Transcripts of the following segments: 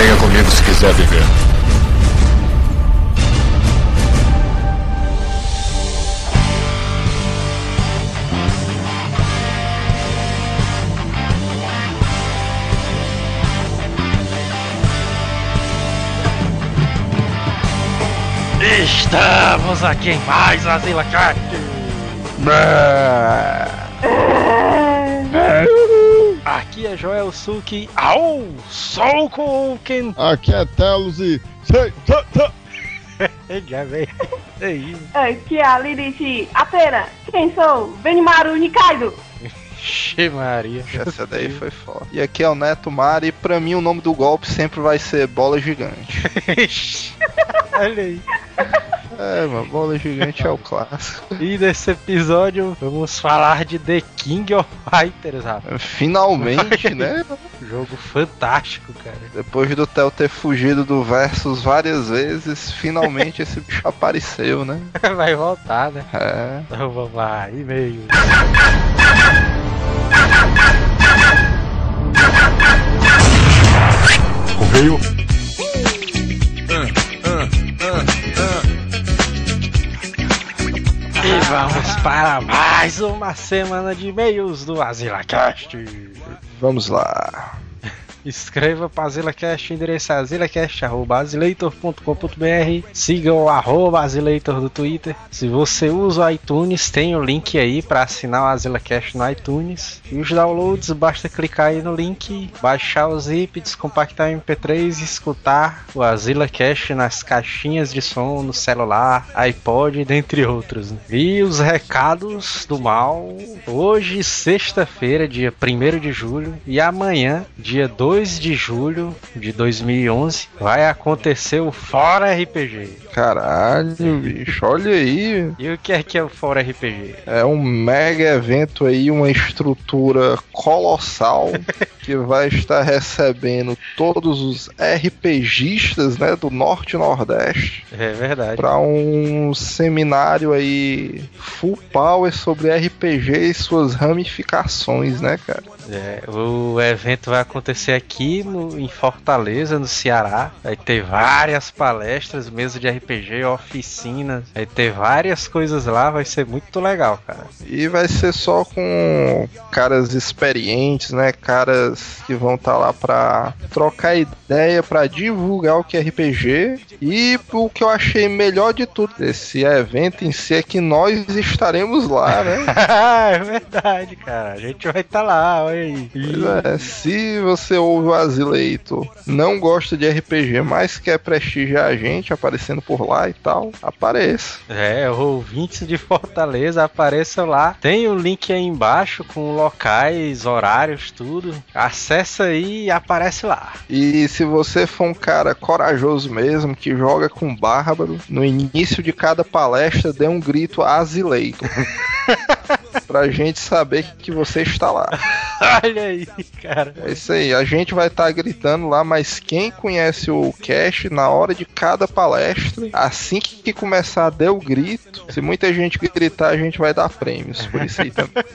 Venha comigo se quiser viver. Estamos aqui em mais Asila Cat. Aqui é Joel Suki. Au! Soukoken! Aqui é Telos e. Já veio. Aí. Aqui é a Lilith Atena. Quem sou? Benimaru Nikaido. Xe Maria. Essa daí foi foda. E aqui é o Neto Mari, e pra mim o nome do golpe sempre vai ser Bola Gigante. Olha aí. É, mano, Bola Gigante é o clássico. E nesse episódio vamos falar de The King of Fighters, rapaz. Finalmente, né? Jogo fantástico, cara. Depois do Theo ter fugido do Versus várias vezes, finalmente esse bicho apareceu, né? Vai voltar, né? É. Então vamos lá, e-mail. Correio. E vamos para mais uma semana de e-mails do AsilaCast. Vamos lá. Escreva para AsilaCast, endereço é asilacast.asileitor.com.br Siga o arroba Asileitor do Twitter. Se você usa o iTunes, tem o link aí para assinar o AsilaCast no iTunes. E os downloads, basta clicar aí no link, baixar o zip, descompactar o MP3 e escutar o AsilaCast nas caixinhas de som, no celular, iPod, dentre outros. E os recados do mal. Hoje, sexta-feira, dia 1 de julho, e amanhã, dia 2 de julho de 2011, vai acontecer o Fora RPG. Caralho, bicho, olha aí. E o que é que é o Fora RPG? É um mega evento aí, uma estrutura colossal que vai estar recebendo todos os RPGistas, né, do Norte e Nordeste É verdade. para um seminário aí full power sobre RPG e suas ramificações, né, cara? É, o evento vai acontecer aqui no, em Fortaleza, no Ceará. Vai ter várias palestras, mesa de RPG, oficinas. Vai ter várias coisas lá, vai ser muito legal, cara. E vai ser só com caras experientes, né? Caras que vão estar lá pra trocar ideia, pra divulgar o que é RPG. E o que eu achei melhor de tudo desse evento em si é que nós estaremos lá, né? é verdade, cara. A gente vai estar lá, olha Pois é, se você ouve o Azileito, não gosta de RPG, mas quer prestigiar a gente aparecendo por lá e tal, apareça. É, ouvintes de Fortaleza, apareçam lá. Tem o link aí embaixo com locais, horários, tudo. Acessa aí e aparece lá. E se você for um cara corajoso mesmo, que joga com bárbaro, no início de cada palestra dê um grito Azileito. pra gente saber que você está lá. Olha aí, cara. É isso aí, a gente vai estar gritando lá, mas quem conhece o cast, na hora de cada palestra, assim que começar a dar o grito, se muita gente gritar, a gente vai dar prêmios por isso aí também.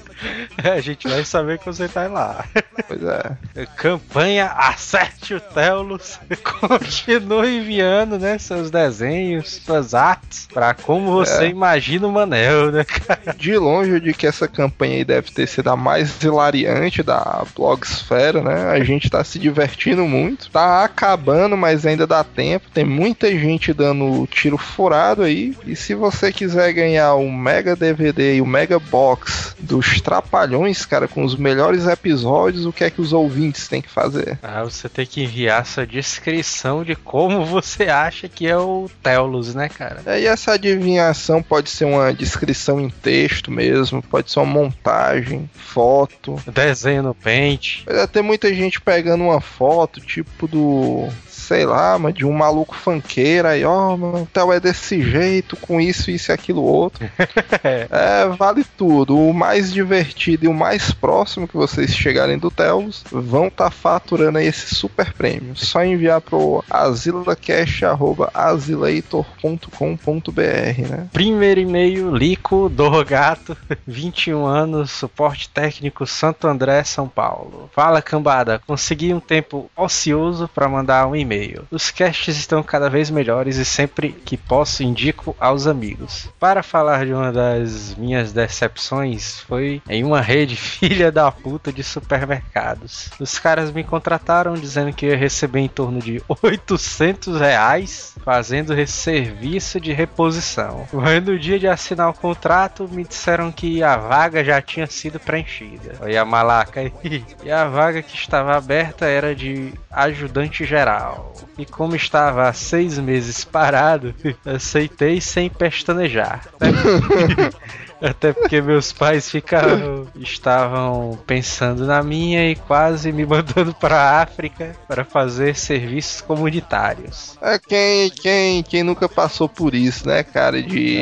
A gente vai saber que você tá lá. Pois é. Campanha Acerte o Telos. Continue enviando, né, seus desenhos, suas artes, pra como você É. imagina o Manel, né, cara? De longe eu digo que essa campanha aí deve ter sido a mais hilariante da blogosfera, né? A gente tá se divertindo muito. Tá acabando, mas ainda dá tempo. Tem muita gente dando tiro furado aí. E se você quiser ganhar o Mega DVD e o Mega Box dos Trapalhões, cara, com os melhores episódios, o que é que os ouvintes têm que fazer? Ah, você tem que enviar sua descrição de como você acha que é o Telos, né, cara? É, E essa adivinhação pode ser uma descrição em texto mesmo, pode ser uma montagem, foto. Desenho no pente. Vai ter muita gente pegando uma foto, tipo do. Sei lá, mas de um maluco funkeiro aí, ó, mano, o Theo é desse jeito, com isso, isso e aquilo outro. é, vale tudo. O mais divertido e o mais próximo que vocês chegarem do hotels vão estar faturando aí esse super prêmio. Só enviar pro azilacash.azileitor.com.br, né? Primeiro e-mail, Lico Dorgato, 21 anos, suporte técnico Santo André, São Paulo. Fala cambada, consegui um tempo ocioso para mandar um e-mail. Os casts estão cada vez melhores e sempre que posso indico aos amigos. Para falar de uma das minhas decepções, foi em uma rede filha da puta de supermercados. Os caras me contrataram dizendo que ia receber em torno de 800 reais fazendo serviço de reposição. No dia de assinar o contrato, me disseram que a vaga já tinha sido preenchida. Olha a malaca aí. E a vaga que estava aberta era de ajudante geral. E como estava há seis meses parado, aceitei sem pestanejar. Até porque meus pais ficavam, estavam pensando na minha e quase me mandando para a África para fazer serviços comunitários. É quem, quem, quem nunca passou por isso, né, cara? De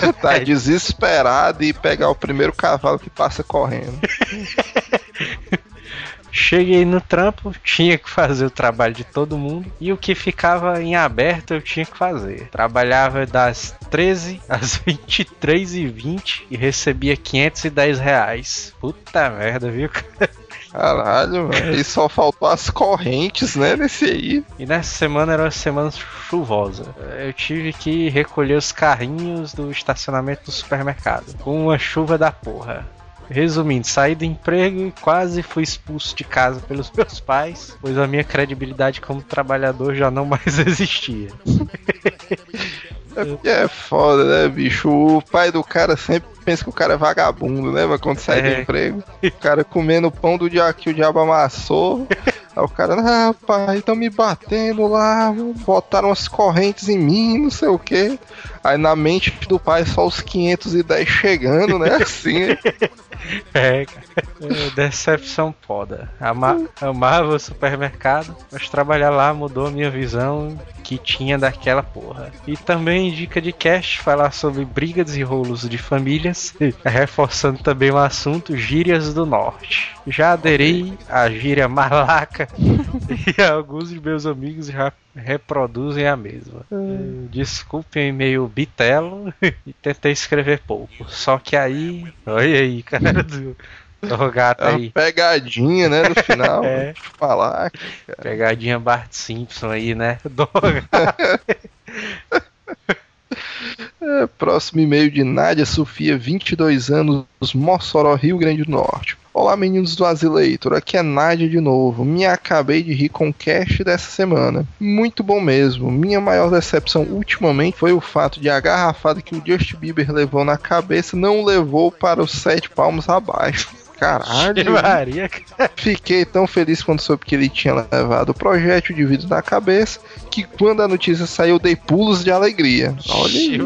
É, tá desesperado e pegar o primeiro cavalo que passa correndo. Cheguei no trampo, tinha que fazer o trabalho de todo mundo e o que ficava em aberto eu tinha que fazer. Trabalhava das 13 às 23 e 20 e recebia 510 reais. Puta merda, viu? cara? Caralho, mano. E só faltou as correntes, né, nesse aí. E nessa semana era uma semana chuvosa. Eu tive que recolher os carrinhos do estacionamento do supermercado. Com uma chuva da porra. Resumindo, saí do emprego e quase fui expulso de casa pelos meus pais, pois a minha credibilidade como trabalhador já não mais existia. É, é foda, né, bicho? O pai do cara sempre pensa que o cara é vagabundo, né? Mas quando sai do É. emprego, o cara comendo o pão do dia que o diabo amassou. Aí o cara, ah, pai, estão me batendo lá, botaram umas correntes em mim, não sei o quê. Aí na mente do pai só os 510 chegando, né? Assim. É, cara. É, Decepção foda. Ama amava o supermercado, mas trabalhar lá mudou a minha visão que tinha daquela porra. E também dica de cast falar sobre brigas e rolos de famílias, reforçando também o assunto gírias do norte. Já aderi à gíria malaca e alguns de meus amigos já reproduzem a mesma. Eh, Desculpem meio bitelo e tentei escrever pouco. Só que aí, olha aí, cara do, do gato É aí. pegadinha, né, no final. É. Falar. Pegadinha Bart Simpson aí, né? Do É, próximo e-mail de Nádia Sofia, 22 anos, Mossoró, Rio Grande do Norte. Olá, meninos do Azileitor, aqui é Nádia de novo. Me acabei de rir com o cast dessa semana. Muito bom mesmo. Minha maior decepção ultimamente foi o fato de a garrafada que o Justin Bieber levou na cabeça não levou para os sete palmos abaixo. Caralho. Maria, cara. Fiquei tão feliz quando soube que ele tinha levado o projétil de vidro na cabeça que quando a notícia saiu dei pulos de alegria. Olha aí.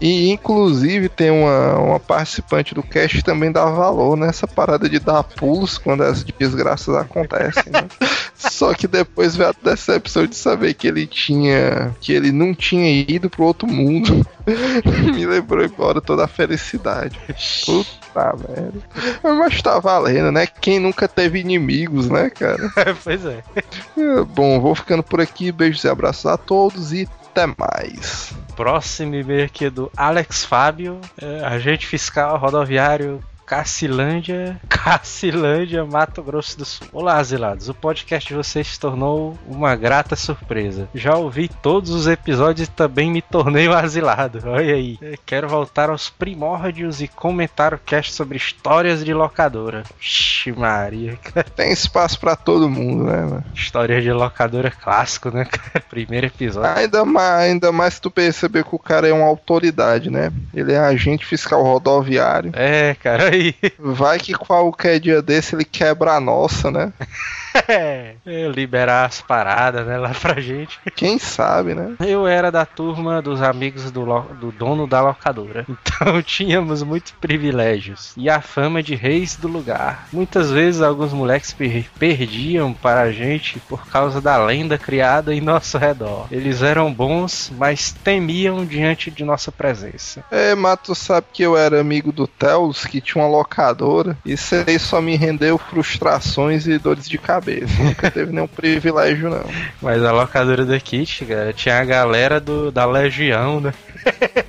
E inclusive tem uma, uma participante do cast que também dá valor nessa parada de dar pulos quando as desgraças acontecem. né? Só que depois veio a decepção de saber que ele tinha. que ele não tinha ido pro outro mundo. Me lembrou agora toda a felicidade. Puta merda. Mas tá valendo, né? Quem nunca teve inimigos, né, cara? pois é. É, Bom, vou ficando por aqui. Beijos e abraços a todos e até mais. Próximo e-mail aqui é do Alex Fábio, é, agente fiscal rodoviário Cacilândia, Cacilândia, Mato Grosso do Sul. Olá, asilados. O podcast de vocês se tornou uma grata surpresa. Já ouvi todos os episódios e também me tornei um asilado. Olha aí. É, Quero voltar aos primórdios e comentar o cast sobre histórias de locadora. Ixi, Maria. Tem espaço pra todo mundo, né, mano? História de locadora clássico, né, cara? Primeiro episódio. Ainda mais, ainda mais se tu perceber que o cara é uma autoridade, né? Ele é agente fiscal rodoviário. É, cara, aí. Vai que qualquer dia desse ele quebra a nossa, né? É, liberar as paradas, né, lá pra gente. Quem sabe, né? Eu era da turma dos amigos do, do dono da locadora. Então tínhamos muitos privilégios. E a fama de reis do lugar. Muitas vezes alguns moleques per- perdiam para a gente por causa da lenda criada em nosso redor. Eles eram bons, mas temiam diante de nossa presença. É, mas tu sabe que eu era amigo do Telos, que tinha uma locadora. Isso aí só me rendeu frustrações e dores de cabeça. Nunca teve nenhum privilégio, não. Mas a locadora da Kit, cara, tinha a galera do, da Legião, né?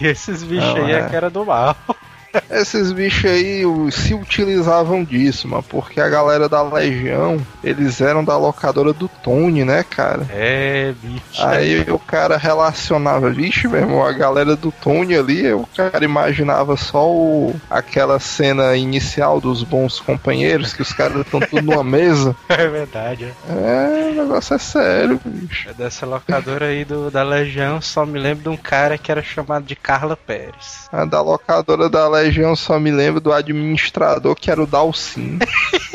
e esses bichos Não, aí é é. que era do mal. Esses bichos aí se utilizavam disso, mano, porque a galera da Legião, eles eram da locadora do Tony, né, cara? É, bicho. Aí o cara relacionava, vixe, meu irmão, a galera do Tony ali, o cara imaginava só o, aquela cena inicial dos bons companheiros, que os caras estão tudo numa mesa. É verdade. é. É, o negócio é sério, bicho. É Dessa locadora aí do, da Legião, só me lembro de um cara que era chamado de Carla Pérez. A da locadora da Legião só me lembro do administrador que era o Dalcin.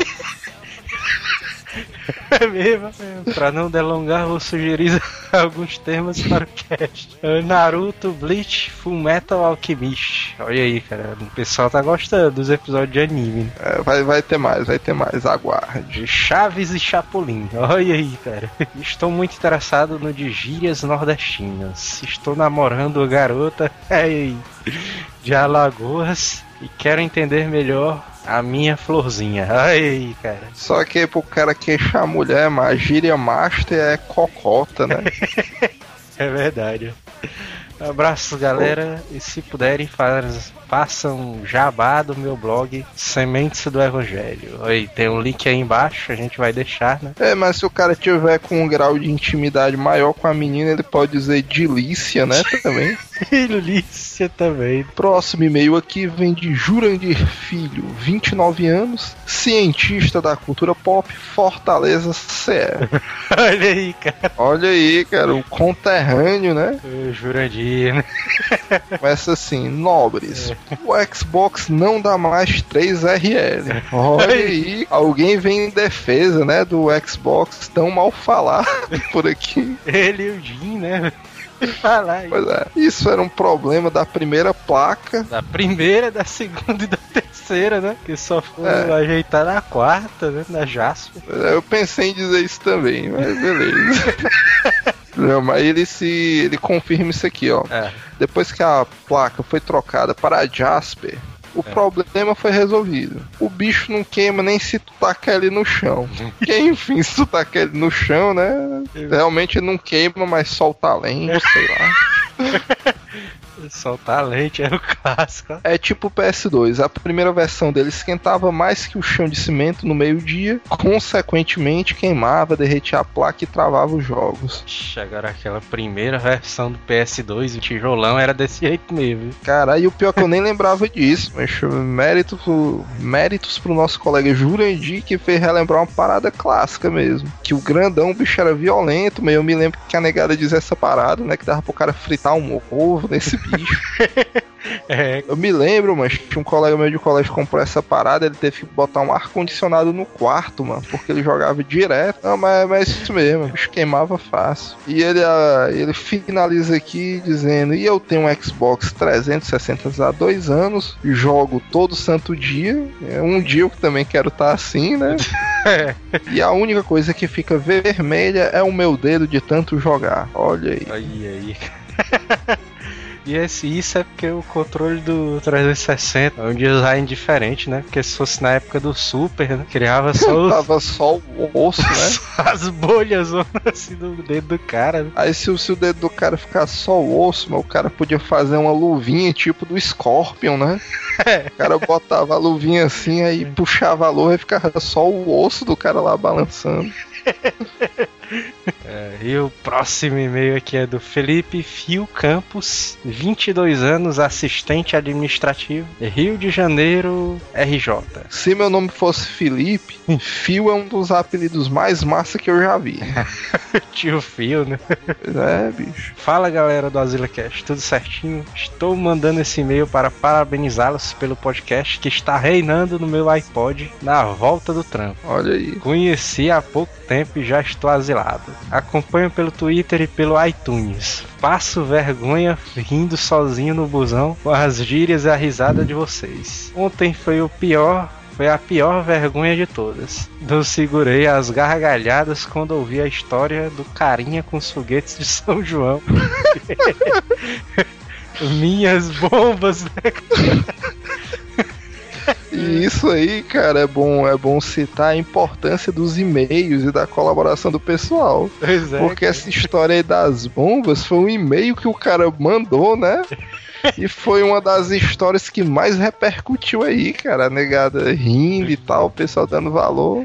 É mesmo, mesmo. Pra não delongar, vou sugerir alguns temas para o cast. É Naruto, Bleach, Full Metal Alchemist. Olha aí, cara. O pessoal tá gostando dos episódios de anime. né? É, vai, vai ter mais, vai ter mais, aguarde. De Chaves e Chapolin. Olha aí, cara. Estou muito interessado no de gírias nordestinas. Estou namorando a garota é de Alagoas e quero entender melhor a minha florzinha. Aí, cara. Só que pro cara queixar a mulher, mas a gíria master é cocota, né? É verdade. Abraços, galera. E se puderem, faz, façam jabá do meu blog Sementes do Evangelho. Aí tem um link aí embaixo, a gente vai deixar, né? É, mas se o cara tiver com um grau de intimidade maior com a menina, ele pode dizer delícia, né? Também. Delícia também. Próximo e-mail aqui vem de Jurandir Filho, 29 anos, cientista da cultura pop, Fortaleza, CE. Olha aí, cara. Olha aí, cara, o conterrâneo, né? O Jurandir, né? Começa assim, nobres. O Xbox não dá mais 3RL. Olha aí, alguém vem em defesa, né, do Xbox tão mal falado por aqui. Ele e o Jim, né? Falar. Pois é, isso era um problema da primeira placa. Da primeira, da segunda e da terceira, né? Que só foi É. ajeitar na quarta, né? Na Jasper. Eu pensei em dizer isso também, mas beleza. Não, mas ele se. ele confirma isso aqui, ó. É. Depois que a placa foi trocada para a Jasper, o problema foi resolvido. O bicho não queima nem se tu tacar ele no chão. Porque, enfim, se tu tacar ele no chão, né? Realmente não queima, mas solta a lente, sei lá. Soltar a lente é o clássico. É tipo o PS2. A primeira versão dele esquentava mais que o chão de cimento no meio-dia, consequentemente queimava, derretia a placa e travava os jogos. Agora aquela primeira versão do PS2, o tijolão era desse jeito mesmo. Cara, e o pior é que eu nem lembrava disso, mas mérito, pro- méritos pro nosso colega Jurandir que fez relembrar uma parada clássica mesmo. Que o grandão, o bicho era violento, mas eu me lembro que a negada dizia essa parada, né? Que dava pro cara fritar um ovo nesse bicho. É, Eu me lembro, mas tinha um colega meu de colégio que comprou essa parada, ele teve que botar um ar-condicionado no quarto, mano, porque ele jogava direto. Não, mas, mas é isso mesmo, bicho queimava fácil. E ele, ah, ele finaliza aqui dizendo: E eu tenho um Xbox 360 há dois anos, jogo todo santo dia. É um dia eu também quero estar assim, né? E a única coisa que fica vermelha é o meu dedo de tanto jogar. Olha aí. aí, aí. E esse, isso é porque o controle do 360 é um design diferente, né? Porque se fosse na época do Super, né? criava só os, Tava só o osso, né? as bolhas assim do dedo do cara. né? Aí se, o- se o dedo do cara ficar só o osso, o cara podia fazer uma luvinha tipo do Scorpion, né? O cara botava a luvinha assim, aí puxava a luva e ficava só o osso do cara lá balançando. É, e o próximo e-mail aqui é do Felipe Fio Campos, 22 anos, assistente administrativo, Rio de Janeiro, RJ. Se meu nome fosse Felipe, Fio é um dos apelidos mais massa que eu já vi. Tio Fio, né? É, bicho. Fala galera do AsilaCast, tudo certinho? Estou mandando esse e-mail para parabenizá-los pelo podcast que está reinando no meu iPod na volta do trampo. Olha aí. Conheci há pouco tempo e já estou asilado. Acompanho pelo Twitter e pelo iTunes. Passo vergonha rindo sozinho no busão com as gírias e a risada de vocês. Ontem foi o pior foi a pior vergonha de todas. Não segurei as gargalhadas quando ouvi a história do carinha com os foguetes de São João. Minhas bombas, né? E isso aí, cara, é bom, é bom citar a importância dos e-mails e da colaboração do pessoal. Pois é, Porque cara. essa história aí das bombas foi um e-mail que o cara mandou, né? E foi uma das histórias que mais repercutiu aí, cara. A negada rindo e tal, o pessoal dando valor.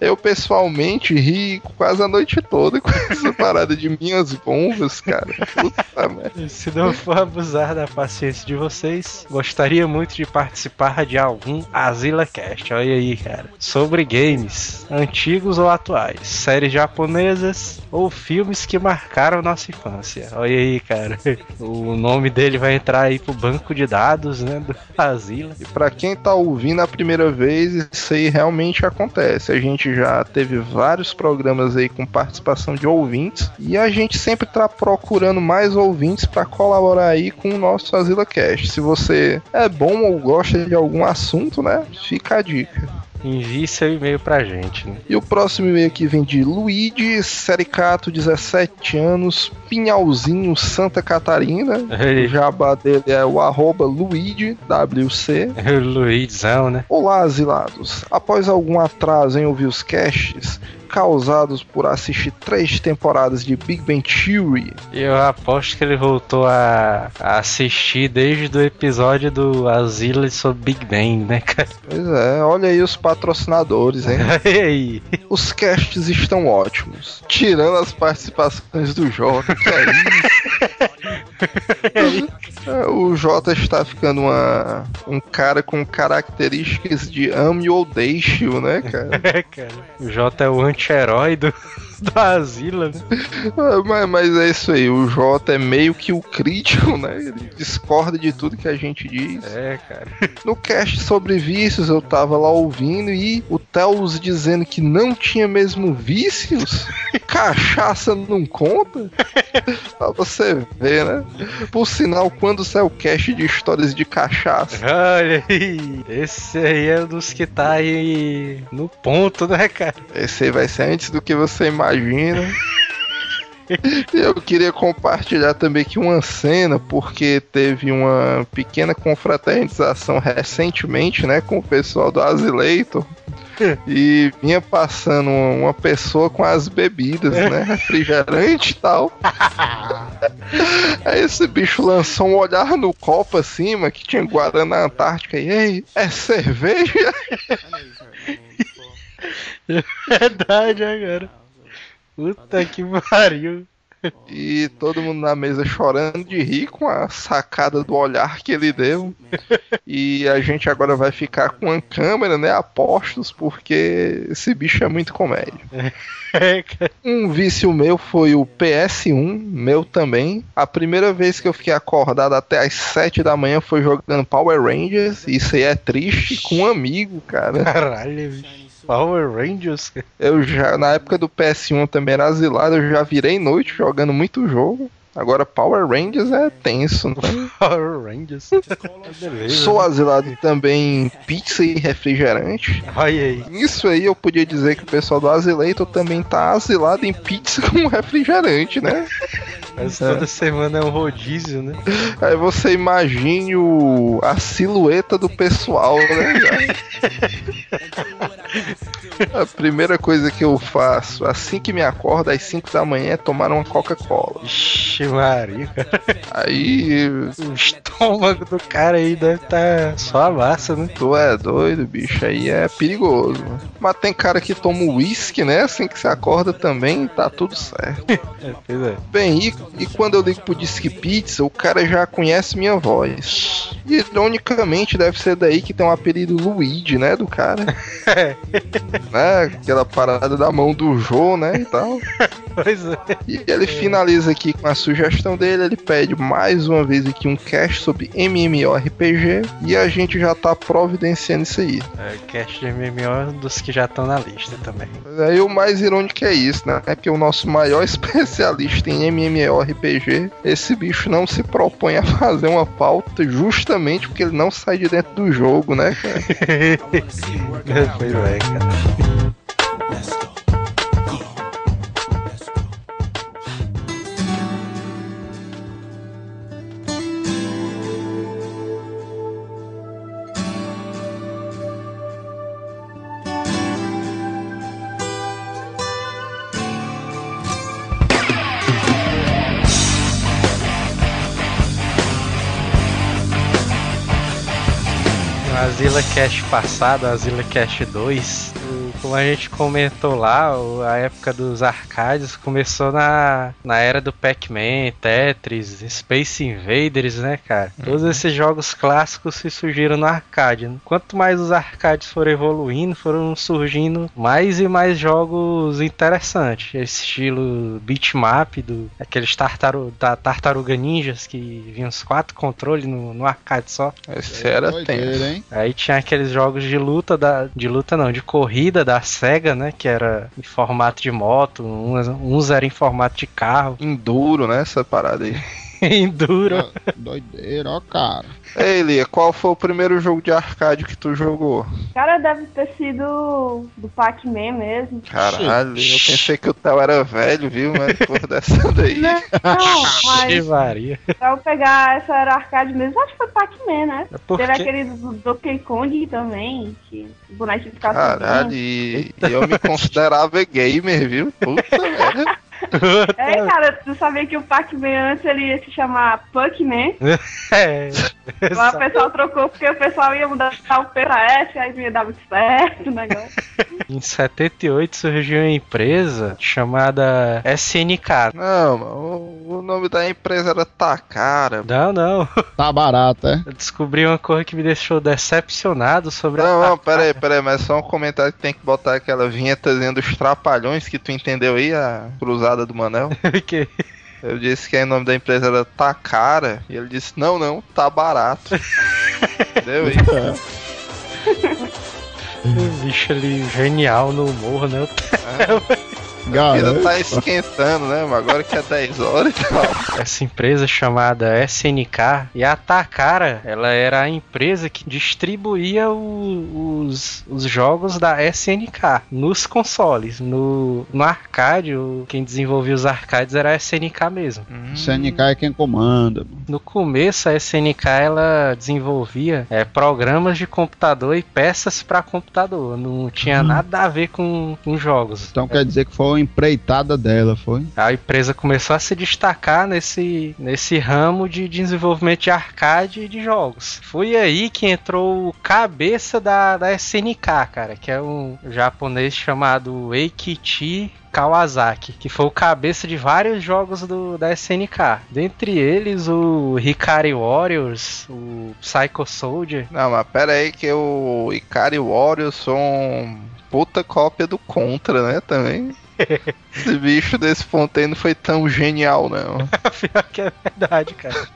Eu pessoalmente ri quase a noite toda com essa parada de minhas bombas, cara. Puta merda. Se não for abusar da paciência de vocês, gostaria muito de participar de algum AsilaCast. Olha aí, cara. Sobre games, antigos ou atuais, séries japonesas ou filmes que marcaram nossa infância. Olha aí, cara. O nome dele vai entrar aí pro banco de dados, né? Do Asila. E pra quem tá ouvindo a primeira vez, isso aí realmente acontece. A gente já teve vários programas aí com participação de ouvintes e a gente sempre tá procurando mais ouvintes pra colaborar aí com o nosso Asila Cast. Se você é bom ou gosta de algum assunto, né? Fica a dica. Envie seu e-mail pra gente, né? E o próximo e-mail aqui vem de Luigi Sericato, 17 anos, Pinhalzinho, Santa Catarina. O jabá dele é o arroba Luigi, WC. Luizão, né? Olá, asilados. Após algum atraso em ouvir os casts causados por assistir três temporadas de Big Bang Theory, Eu aposto que ele voltou a, a assistir desde o episódio do Asila sobre Big Bang, né, cara? pois é, olha aí os patrocinadores, hein? E aí? Os casts estão ótimos, tirando as participações do Jota, que é isso? É, O Jota está ficando uma, um cara com características de ame ou deixe-o, né, cara? É, cara. O Jota é o anti-herói do, do Asila, né? É, mas, mas é isso aí, o Jota é meio que o crítico, né? Ele discorda de tudo que a gente diz. É, cara. No cast sobre vícios eu tava lá ouvindo e o Telos dizendo que não tinha mesmo vícios. Cachaça não conta. pra você ver, né? Por sinal, quando sai o cast de histórias de cachaça? Olha aí. Esse aí é dos que tá aí no ponto, né, cara? Esse aí vai ser antes do que você imagina. E Eu queria compartilhar também aqui uma cena, porque teve uma pequena confraternização recentemente, né, com o pessoal do Asileito. E vinha passando uma pessoa com as bebidas, né? Refrigerante e tal. Aí esse bicho lançou um olhar no copo acima que tinha Guarana Antártica. E ei, é cerveja? Verdade, agora. Puta que pariu. E todo mundo na mesa chorando de rir com a sacada do olhar que ele deu. E a gente agora vai ficar com a câmera, né? Apostos, porque esse bicho é muito comédia. É. Um vício meu foi o PS1, meu também. A primeira vez que eu fiquei acordado até as 7 da manhã foi jogando Power Rangers. Isso aí é triste, com um amigo, cara. Caralho, bicho. Power Rangers? Eu já, na época do PS1 também era asilado, eu já virei noite jogando muito jogo. Agora Power Rangers é tenso, né? Power Rangers. Sou asilado também em pizza e refrigerante. Olha aí. Isso aí eu podia dizer que o pessoal do Asileito também tá asilado em pizza com refrigerante, né? Mas toda semana é um rodízio, né? Aí você imagine o, a silhueta do pessoal, né? a primeira coisa que eu faço assim que me acordo às 5 da manhã é tomar uma Coca-Cola. Ixi, Maria. Aí O estômago do cara aí deve estar só a massa, né? tu é doido, bicho, aí é perigoso. mano. Mas tem cara que toma uísque, né? Assim que você acorda também, tá tudo certo. É, pois é. Bem, e, e quando eu ligo pro Disque Pizza, o cara já conhece minha voz. E ironicamente deve ser daí que tem um apelido Luigi, né? Do cara. né? Aquela parada da mão do Jô, né? E tal. Pois é. E ele finaliza aqui com a sugestão dele. Ele pede mais uma vez aqui um cast sobre MMORPG. E a gente já tá providenciando isso aí. É, cast de MMO dos que já estão na lista também. Aí o mais irônico é isso, né? É que o nosso maior especialista em MMORPG, esse bicho não se propõe a fazer uma pauta justamente porque ele não sai de dentro do jogo, né, cara? pois é, cara. Azila Cash passado, Azila Cash 2, o- como a gente comentou lá, a época dos arcades começou na, na era do Pac-Man, Tetris, Space Invaders, né, cara? Todos esses jogos clássicos se surgiram no arcade. né? Quanto mais os arcades foram evoluindo, foram surgindo mais e mais jogos interessantes. Esse estilo beatmap, do, aqueles tartaru, da Tartaruga Ninjas que vinham os quatro controles no, no arcade só. Esse era hein? Aí tinha aqueles jogos de luta da. De luta não, de corrida da SEGA, né? Que era em formato de moto, uns, uns eram em formato de carro. Enduro, né? Essa parada aí. Enduro. Doideira, ó, cara. Ei, Lia, qual foi o primeiro jogo de arcade que tu jogou? Cara, deve ter sido do Pac-Man mesmo. Caralho, eu pensei que o Theo era velho, viu? Mas depois dessa daí. Não, Que mas varia. pra eu pegar essa era arcade mesmo, acho que foi Pac-Man, né? É porque- Teve aquele do Donkey Kong também, que o bonequinho ficava Caralho, e, e eu me considerava gamer, viu? Puta merda. É, cara, tu sabia que o Pac-Man antes ele ia se chamar Pac-Man? É. Agora o pessoal trocou porque o pessoal ia mudar o P pra S, aí não ia dar muito certo o negócio. Em 78 surgiu uma empresa chamada SNK. Não, mano, o, o nome da empresa era Takara. Não, não. Tá barato, é? Eu descobri uma coisa que me deixou decepcionado sobre Não, a. não, pera aí, pera aí, mas só um comentário que tem que botar aquela vinhetazinha dos trapalhões que tu entendeu aí, a cruzada do Manel. Porque Eu disse que o nome da empresa era Takara, e ele disse, não, não, tá barato. Entendeu aí? o bicho ali genial no humor, né? A Galera, vida tá esquentando, né? Mas agora que é 10 horas e tal. essa empresa chamada SNK e a Takara, ela era a empresa que distribuía o- os, os jogos da SNK nos consoles. No, no arcade, o- quem desenvolvia os arcades era a SNK mesmo. CNK é quem comanda. mano. No começo, a SNK ela desenvolvia é, programas de computador e peças para computador. Não tinha nada a ver com, com jogos. Então quer dizer que foi uma empreitada dela, foi? A empresa começou a se destacar nesse, nesse ramo de desenvolvimento de arcade e de jogos. Foi aí que entrou o cabeça da, da SNK, cara, que é um japonês chamado Eikichi Kawasaki, que foi o cabeça de vários jogos do, da SNK. Dentre eles, o Hikari Warriors, o Psycho Soldier. Não, mas pera aí que o Ikari Warriors são puta cópia do Contra, né, também. Esse bicho desse ponto aí não foi tão genial, não. Pior que é verdade, cara.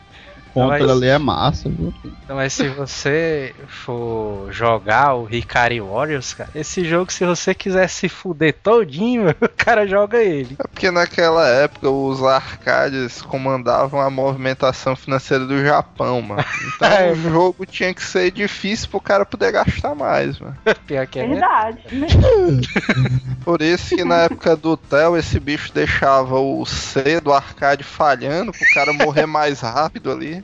Contra Mas- ali é massa, viu? Então, mas se você for jogar o Hikari Warriors, cara, esse jogo, se você quiser se fuder todinho, o cara joga ele. É porque naquela época os arcades comandavam a movimentação financeira do Japão, mano. Então É. o jogo tinha que ser difícil pro cara poder gastar mais, mano. Pior que é Verdade. Por isso que na época do Theo esse bicho deixava o C do arcade falhando pro cara morrer mais rápido ali.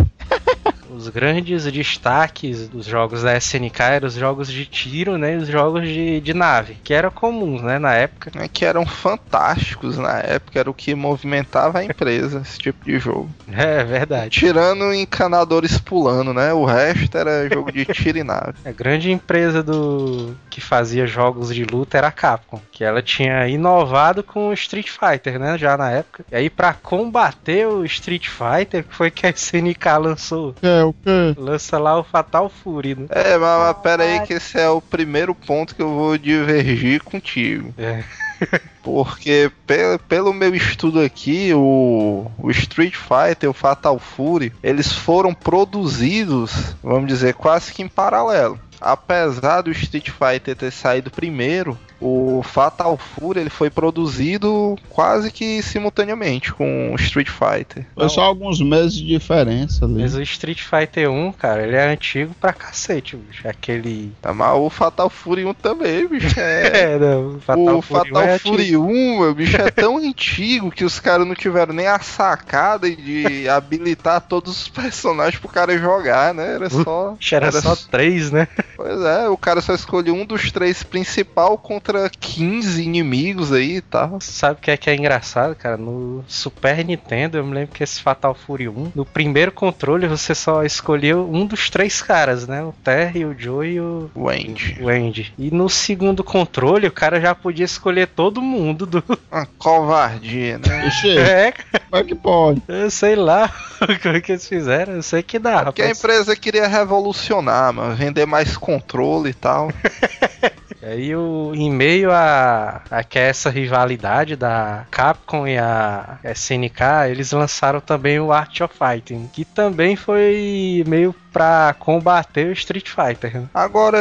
Os grandes destaques dos jogos da SNK eram os jogos de tiro, né? E os jogos de, de nave, que eram comuns, né? Na época. né, Que eram fantásticos na época, era o que movimentava a empresa, esse tipo de jogo. É verdade. Tirando encanadores pulando, né? O resto era jogo de tiro e nave. A grande empresa do que fazia jogos de luta era a Capcom, que ela tinha inovado com o Street Fighter, né, já na época. E aí pra combater o Street Fighter, foi que a SNK lançou, É, o quê? lança lá o Fatal Fury, né? É, mas, mas pera aí que esse é o primeiro ponto que eu vou divergir contigo. É. Porque pe- pelo meu estudo aqui, o, o Street Fighter e o Fatal Fury, eles foram produzidos, vamos dizer, quase que em paralelo. Apesar do Street Fighter ter saído primeiro, o Fatal Fury ele foi produzido quase que simultaneamente com o Street Fighter. Foi só alguns meses de diferença ali. Mas o Street Fighter 1, cara, ele é antigo pra cacete, bicho. Aquele. Tá, Mas o Fatal Fury 1 também, bicho. É, É, não, o Fatal o Fury 1 Fatal é Fury 1, meu bicho, é tão antigo que os caras não tiveram nem a sacada de habilitar todos os personagens pro cara jogar, né? Era só. antigo. Era só três, né? Pois é, o cara só escolheu um dos três principal contra 15 inimigos aí e tal. Sabe o que é que é engraçado, cara? No Super Nintendo, eu me lembro que esse Fatal Fury 1, no primeiro controle você só escolheu um dos três caras, né? O Terry, o Joe e o, O Andy. o Andy. E no segundo controle, o cara já podia escolher todo mundo do. Uma covardia, né? Ixi, É, como é que pode? eu sei lá como é que eles fizeram, eu sei que dá, Porque a rapaz. empresa queria revolucionar, mano, vender mais controle e tal. E aí, em meio a, a é essa rivalidade da Capcom e a SNK, eles lançaram também o Art of Fighting, que também foi meio pra combater o Street Fighter. né? Agora,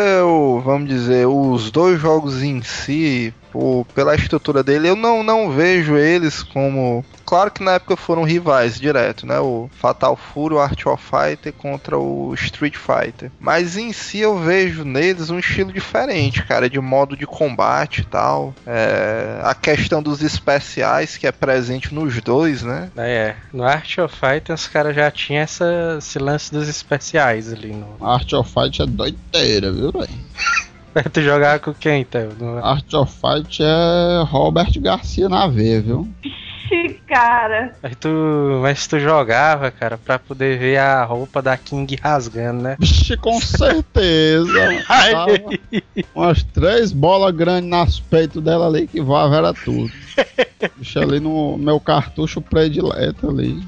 vamos dizer, os dois jogos em si, pela estrutura dele, eu não, não vejo eles como. Claro que na época foram rivais direto, né? O Fatal Fury, o Art of Fighter contra o Street Fighter. Mas em si eu vejo neles um estilo diferente, cara, de modo de combate e tal. É, a questão dos especiais que é presente nos dois, né? É, no Art of Fighting os caras já tinham essa, esse lance dos especiais ali no. Art of Fight é doideira, viu, velho? Tu jogava com quem, então? No... Art of Fight é Robert Garcia na V, viu? Cara. Mas tu, mas tu jogava, cara, pra poder ver a roupa da King rasgando, né? Vixe, com certeza. Umas três bolas grandes nas peitos dela ali que vava era tudo. Bicho ali no meu cartucho predileto ali.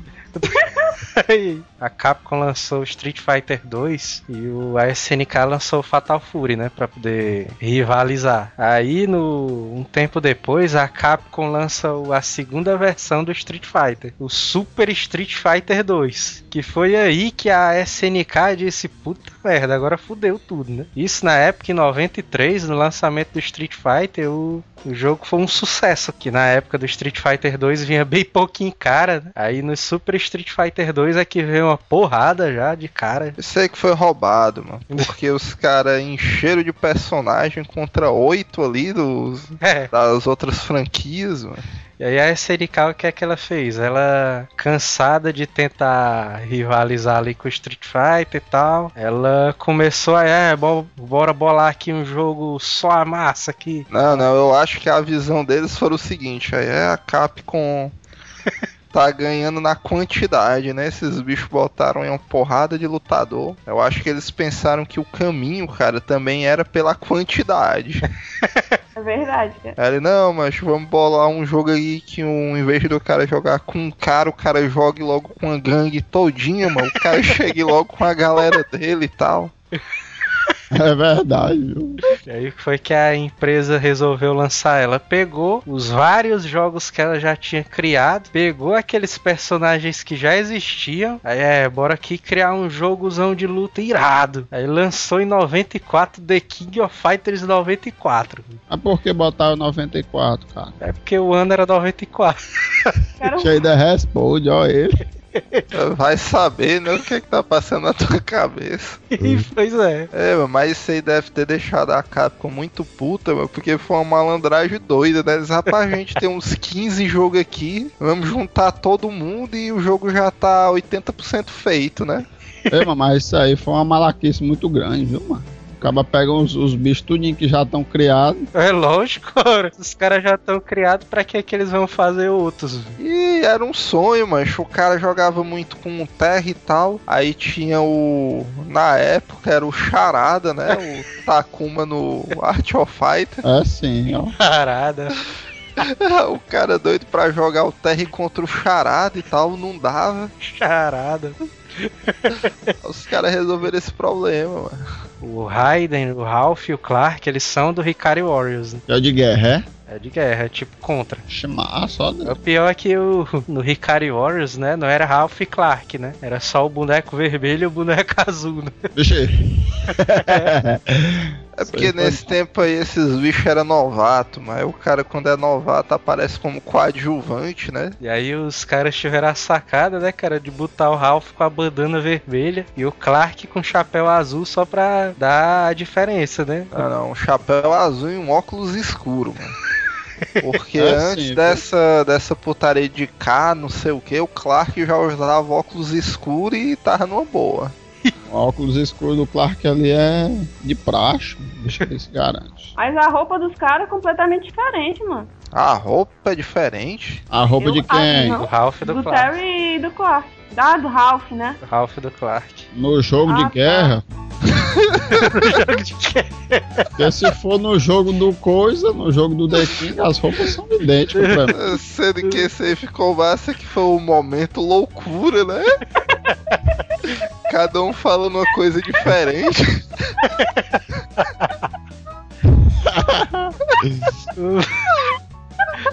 A Capcom lançou Street Fighter 2 e o SNK lançou Fatal Fury, né, Pra poder rivalizar. Aí no um tempo depois a Capcom lança a segunda versão do Street Fighter, o Super Street Fighter 2, que foi aí que a SNK disse puta merda, agora fudeu tudo, né? Isso na época em 93, no lançamento do Street Fighter, o o jogo foi um sucesso, que na época do Street Fighter 2 vinha bem pouquinho cara, né? Aí no Super Street Fighter 2 é que veio uma porrada já de cara. Isso aí que foi roubado, mano. Porque os caras encheram de personagem contra oito ali dos, É. das outras franquias, mano. E aí a SNK o que é que ela fez? Ela, cansada de tentar rivalizar ali com o Street Fighter e tal, ela começou a, é, bo- bora bolar aqui um jogo só a massa aqui. Não, não, eu acho que a visão deles foi o seguinte, aí é a Capcom tá ganhando na quantidade, né? Esses bichos botaram em uma porrada de lutador. Eu acho que eles pensaram que o caminho, cara, também era pela quantidade. É verdade, cara. Aí ele, não, mas vamos bolar um jogo aí que um, em vez do cara jogar com um cara, o cara jogue logo com a gangue todinha, mano. O cara chegue logo com a galera dele e tal. É verdade, viu? E aí foi que a empresa resolveu lançar. Ela pegou os vários jogos que ela já tinha criado, pegou aqueles personagens que já existiam. Aí é, bora aqui criar um jogozão de luta irado. Aí lançou em 94 The King of Fighters 94. Mas por que botar o 94, cara? É porque o ano era 94. Quero Cheio da responde, ó ele. Vai saber, né, o que, que tá passando na tua cabeça. pois é. É, mas isso aí deve ter deixado a Capcom muito puta, mano, porque foi uma malandragem doida, né? Eles, rapaz, a gente tem uns 15 jogos aqui, vamos juntar todo mundo e o jogo já tá 80% feito, né? Mano, mas isso aí foi uma malaquice muito grande, viu, mano? Acaba pega os, os bichos tudinho que já estão criados. É lógico, ora. Os caras já estão criados, pra que que eles vão fazer outros? E era um sonho, mancho. O cara jogava muito com o Terra e tal. Aí tinha o. Na época era o Charada, né? O Takuma no Art of Fighter. É sim, ó. Parada. o cara doido pra jogar o Terra contra o Charada e tal, não dava. Charada. Os caras resolveram esse problema, mano. O Raiden, o Ralph e o Clark, eles são do Hikari Warriors. Né? É de guerra, É de guerra, é tipo contra. é? Massa, ó. O pior é que o, no Hikari Warriors, né, não era Ralph e Clark, né? Era só o boneco vermelho e o boneco azul, né? Deixa aí. É porque nesse tempo aí esses bichos eram novato, mas o cara quando é novato aparece como coadjuvante, né? E aí os caras tiveram a sacada, né, cara, de botar o Ralph com a bandana vermelha e o Clark com o chapéu azul só pra dar a diferença, né? Ah não, um chapéu azul e um óculos escuro, mano. Porque É antes sim, dessa, dessa putaria de K, não sei o que, o Clark já usava óculos escuros e tava numa boa. O óculos escuro do Clark ali é de praxe. Deixa ele se garante. Mas a roupa dos caras é completamente diferente, mano. A roupa é diferente. A roupa Eu de quem? Do Ralph e do, Do Clark. Terry e do Clark. Da, do Ralph, né? Do Ralph e do Clark. No jogo Ah, de tá. guerra. Jogo de quê? Porque se for no jogo do Coisa, no jogo do The King, as roupas são idênticas pra mim. Sendo que esse aí ficou massa que foi um momento loucura, né? Cada um falando uma coisa diferente.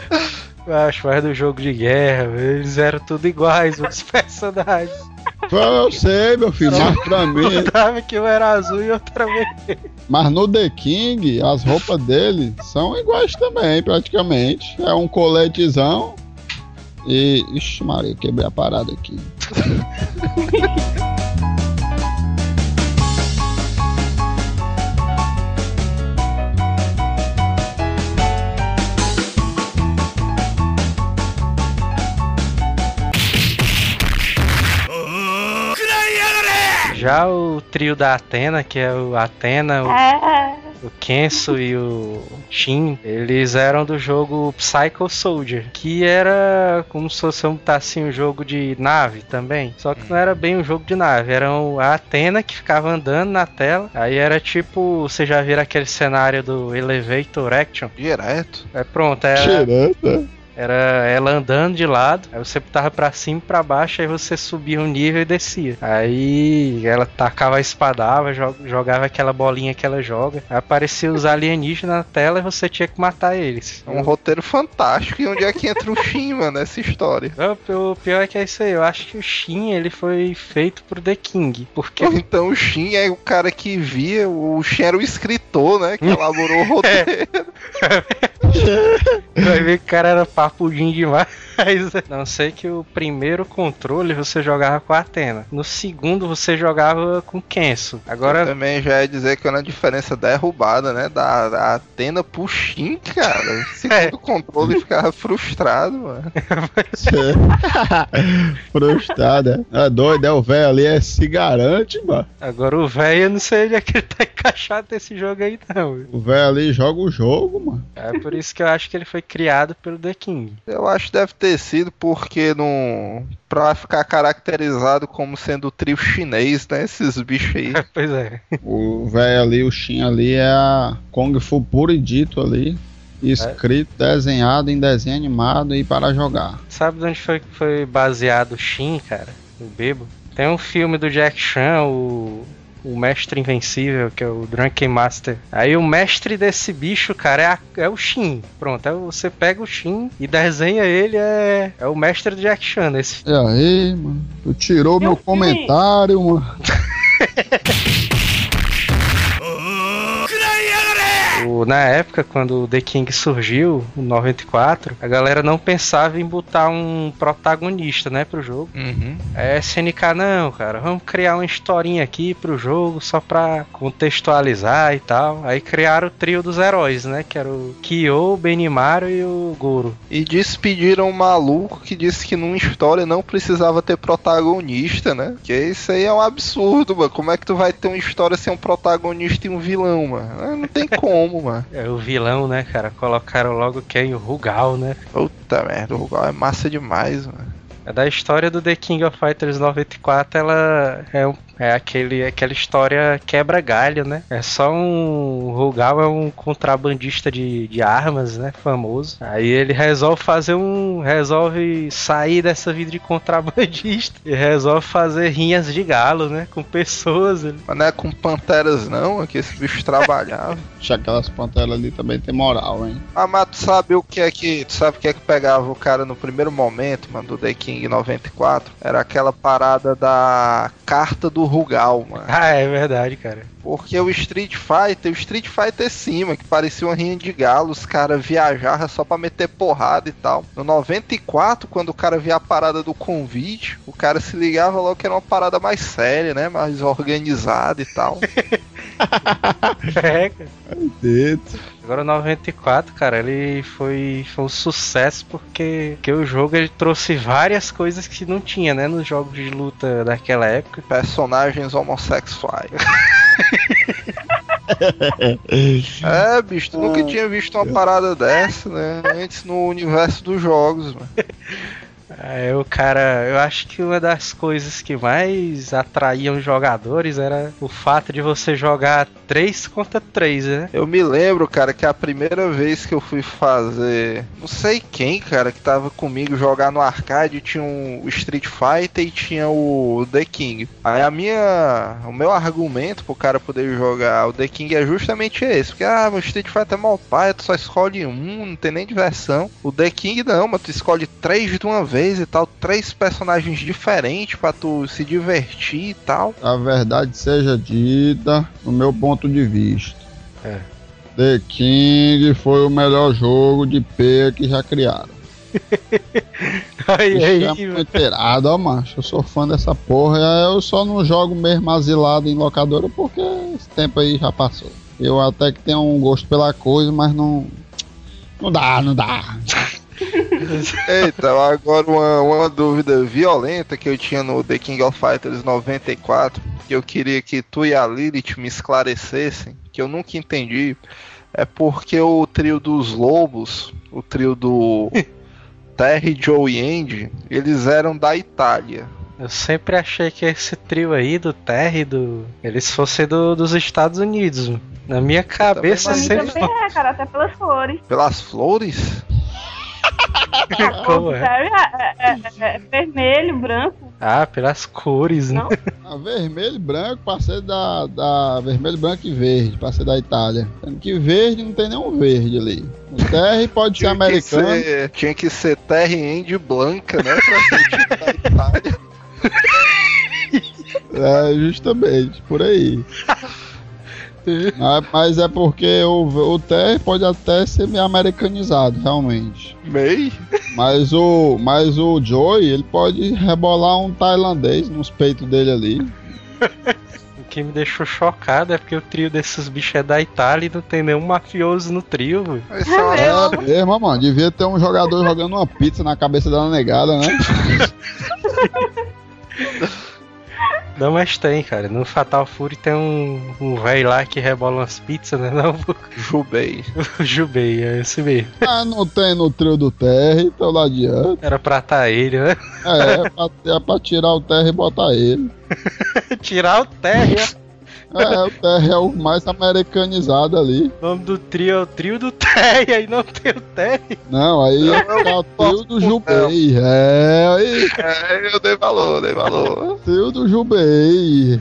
Acho mais do jogo de guerra, eles eram tudo iguais, os personagens. Eu sei, meu filho, mas pra mim. Tava que um era azul e era vermelho. Mas no The King, as roupas dele são iguais também, praticamente. É um coletezão. E. Ixi, Maria, quebrei a parada aqui. Já o trio da Atena, que é o Atena, o, É, o Kenso e o Shin, eles eram do jogo Psycho Soldier, que era como se fosse um, tá, assim, um jogo de nave também. Só que não era bem um jogo de nave, era a Atena que ficava andando na tela. Aí era tipo, você já viram aquele cenário do Elevator Action? Direto. É pronto, era, Tirando. Era ela andando de lado, aí você botava pra cima e pra baixo, aí você subia um nível e descia. Aí ela tacava a espadava, jo- jogava aquela bolinha que ela joga. Aí apareciam os alienígenas na tela e você tinha que matar eles. É um roteiro fantástico. E onde é que entra o Shin, mano, nessa história? O o pior é que é isso aí, eu acho que o Shin ele foi feito pro The King, porque então o Shin é o cara que via, o Shin era o escritor, né? Que elaborou o roteiro. vai ver que o cara era papudinho demais. Não sei que o primeiro controle você jogava com a Atena, no segundo você jogava com Kenso. Agora Também já é dizer que é uma diferença derrubada, né? Da, da Atena pro Shin, cara. Segundo controle ficava frustrado, mano. Frustrada. É doido, é o velho ali, é se garante, mano. Agora o velho, eu não sei onde é que ele tá encaixado nesse jogo aí, não. O velho ali joga o jogo, mano. É por isso que eu acho que ele foi criado pelo The King. Eu acho que deve ter sido porque não. Pra ficar caracterizado como sendo o trio chinês, né? Esses bichos aí. pois é. O velho ali, o Shin ali é a Kung Fu puro e dito ali. Escrito, desenhado em desenho animado e para jogar. Sabe de onde foi que foi baseado o Shin, cara? O Bebo? Tem um filme do Jack Chan, o o mestre invencível, que é o Drunken Master. Aí o mestre desse bicho, cara, é, a- é o Shin. Pronto, aí você pega o Shin e desenha ele, é, é o mestre do Jack Chan. Esse. E aí, mano? Tu tirou meu filme? comentário, mano. O- na época, quando o The King surgiu, em 94, a galera não pensava em botar um protagonista, né, pro jogo. Uhum. É SNK, não, cara, vamos criar uma historinha aqui pro jogo só pra contextualizar e tal. Aí criaram o trio dos heróis, né, que era o Kyo, o Benimaru e o Goro. E despediram um maluco que disse que numa história não precisava ter protagonista, né? Que isso aí é um absurdo, mano. Como é que tu vai ter uma história sem um protagonista e um vilão, mano? Não tem como, mano. É o vilão, né, cara, colocaram logo quem? O Rugal, né. Puta merda, o Rugal é massa demais, mano. É da história do The King of Fighters 94, ela é, um- é aquele, aquela história quebra-galho, né? É só um. O Rugal é um contrabandista de, de armas, né? Famoso. Aí ele resolve fazer um. Resolve sair dessa vida de contrabandista e resolve fazer rinhas de galo, né? Com pessoas. Ele... Mas não é com panteras, não, é que esse bicho trabalhava. Deixa aquelas panteras ali também tem moral, hein? Ah, mas tu sabe o que é que. Tu sabe o que é que pegava o cara no primeiro momento, mano, do The King 94? Era aquela parada da carta do Rugal, mano. Ah, é verdade, cara. Porque o Street Fighter, o Street Fighter cima, que parecia uma rinha de galo, os caras viajavam só pra meter porrada e tal. No 94, quando o cara via a parada do convite, o cara se ligava logo que era uma parada mais séria, né? Mais organizada e tal. É, cara. Agora o 94, cara, ele foi, foi um sucesso porque, porque o jogo ele trouxe várias coisas que não tinha, né, nos jogos de luta daquela época. Personagens homossexuais. É, bicho, tu nunca tinha visto uma parada dessa, né? Antes no universo dos jogos, mano. Aí o cara, eu acho que uma das coisas que mais atraíam jogadores era o fato de você jogar 3 contra 3, né? Eu me lembro, cara, que a primeira vez que eu fui fazer. Não sei quem, cara, que tava comigo jogar no arcade tinha um o Street Fighter e tinha o The King. Aí a minha. O meu argumento pro cara poder jogar o The King é justamente esse. Porque, ah, o Street Fighter é mal pai, tu só escolhe um, não tem nem diversão. O The King não, mas tu escolhe três de uma vez e tal, três personagens diferentes pra tu se divertir e tal. A verdade seja dita, no meu ponto de vista. É. The King foi o melhor jogo de P que já criaram. Aí, Isso aí, é inteirado, ó, macho. Eu sou fã dessa porra. Eu só não jogo mesmo asilado em locadora porque esse tempo aí já passou. Eu até que tenho um gosto pela coisa, mas não. Não dá, não dá. Eita, agora uma, uma dúvida violenta que eu tinha no The King of Fighters 94, que eu queria que tu e a Lilith me esclarecessem, que eu nunca entendi, é porque o trio dos lobos, o trio do Terry, Joe e Andy, eles eram da Itália. Eu sempre achei que esse trio aí do Terry, do. Eles fossem do- dos Estados Unidos. mano. Na minha cabeça mim sempre também é, cara, até pelas cores. Pelas flores? Como o é? Terry é, é- é- é vermelho, branco. Ah, pelas cores, né? Não. A vermelho e branco pra ser da, da. Vermelho, branco e verde, pra ser da Itália. Sendo que verde não tem nenhum verde ali. O TR pode ser Tinha que americano. ser, tinha que ser Terry Andy Blanca, né? Pra ser da Itália. É, justamente, por aí. Mas, mas é porque o, o TR pode até ser meio americanizado, realmente. Meio? Mas o, mas o Joey, ele pode rebolar um tailandês nos peitos dele ali. O que me deixou chocado é porque o trio desses bichos é da Itália e não tem nenhum mafioso no trio. Esse é uma É mesmo, mano. Devia ter um jogador jogando uma pizza na cabeça da negada, né? Não, mas tem, cara. No Fatal Fury tem um, um velho lá que rebola umas pizzas, né? Não, Jubei. Jubei, é esse mesmo. Ah, não tem no trio do TR, então não adianta. Era pra tá ele, né? É, é pra, é pra tirar o TR e botar ele. Tirar o Terry, É, o TR é o mais americanizado ali. O nome do trio é o trio do Terry, aí não tem o Terry. Não, aí é o trio do Jubei. É, aí, É, eu dei valor, dei valor. trio do Jubei.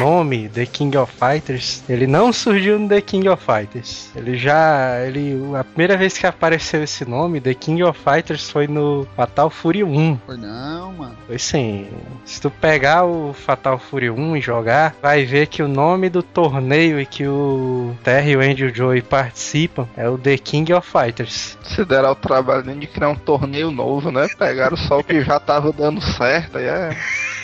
Nome The King of Fighters, ele não surgiu no The King of Fighters. Ele já, ele, a primeira vez que apareceu esse nome, The King of Fighters, foi no Fatal Fury 1. Foi não, mano. Foi sim. Se tu pegar o Fatal Fury 1 e jogar, vai ver que o nome do torneio e que o Terry e o Angel Joey participam é o The King of Fighters. Se deram o trabalho de criar um torneio novo, né? Pegaram só o que já tava dando certo, aí é.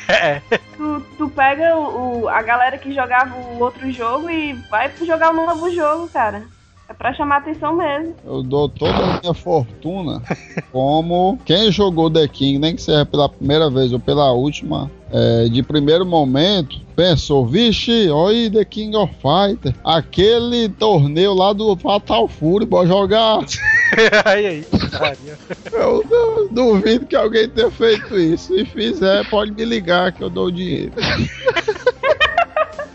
É. Tu, tu pega o, a galera que jogava o outro jogo e vai jogar um novo jogo, cara. É pra chamar atenção mesmo. Eu dou toda a minha fortuna como quem jogou The King, nem que seja pela primeira vez ou pela última, é, de primeiro momento, pensou, vixe, olha aí The King of Fighter, aquele torneio lá do Fatal Fury, bora jogar. aí, aí. Eu du- duvido que alguém tenha feito isso. Se fizer, pode me ligar que eu dou o dinheiro.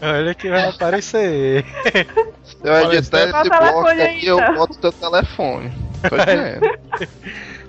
Olha que vai aparecer. Eu Olha, editar esse bloco aqui, eu boto teu telefone. Tô dizendo.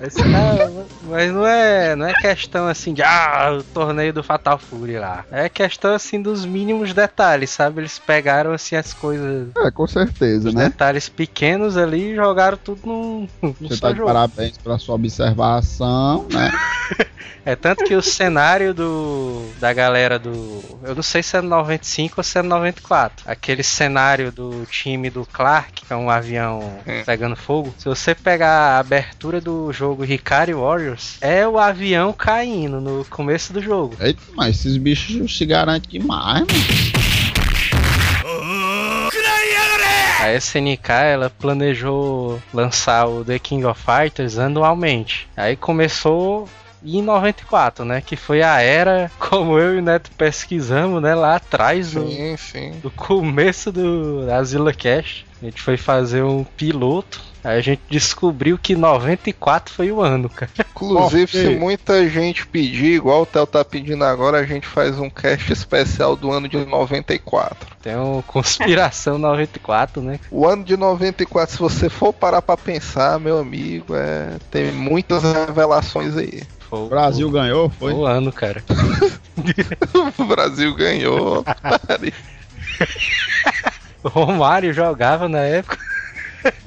Mas, cara, mas não é, não é questão assim de ah, o torneio do Fatal Fury lá. É questão assim dos mínimos detalhes, sabe? Eles pegaram assim as coisas, É, com certeza, os né? detalhes pequenos ali e jogaram tudo num, num Você tá de jogo. parabéns pela sua observação, né? É tanto que o cenário do da galera do, eu não sei se é no 95 ou se é no 94. Aquele cenário do time do Clark, que é um avião Hum. pegando fogo. Se você pegar a abertura do jogo Hikari Warriors, é o avião caindo no começo do jogo. Eita, mas esses bichos se garantem demais, mano. A SNK ela planejou lançar o The King of Fighters anualmente. Aí começou em 94, né? Que foi a era, como eu e o Neto pesquisamos, né? Lá atrás do, Sim, sim. do começo do da Zilla Cash. A gente foi fazer um piloto. Aí a gente descobriu que 94 foi o ano, cara. Inclusive, se muita gente pedir, igual o Theo tá pedindo agora, a gente faz um cast especial do ano de 94. Tem um Conspiração 94, né? O ano de 94, se você for parar pra pensar, meu amigo, é... tem muitas revelações aí. O Brasil ganhou, foi foi? o ano, cara. O Brasil ganhou. O Romário jogava na época.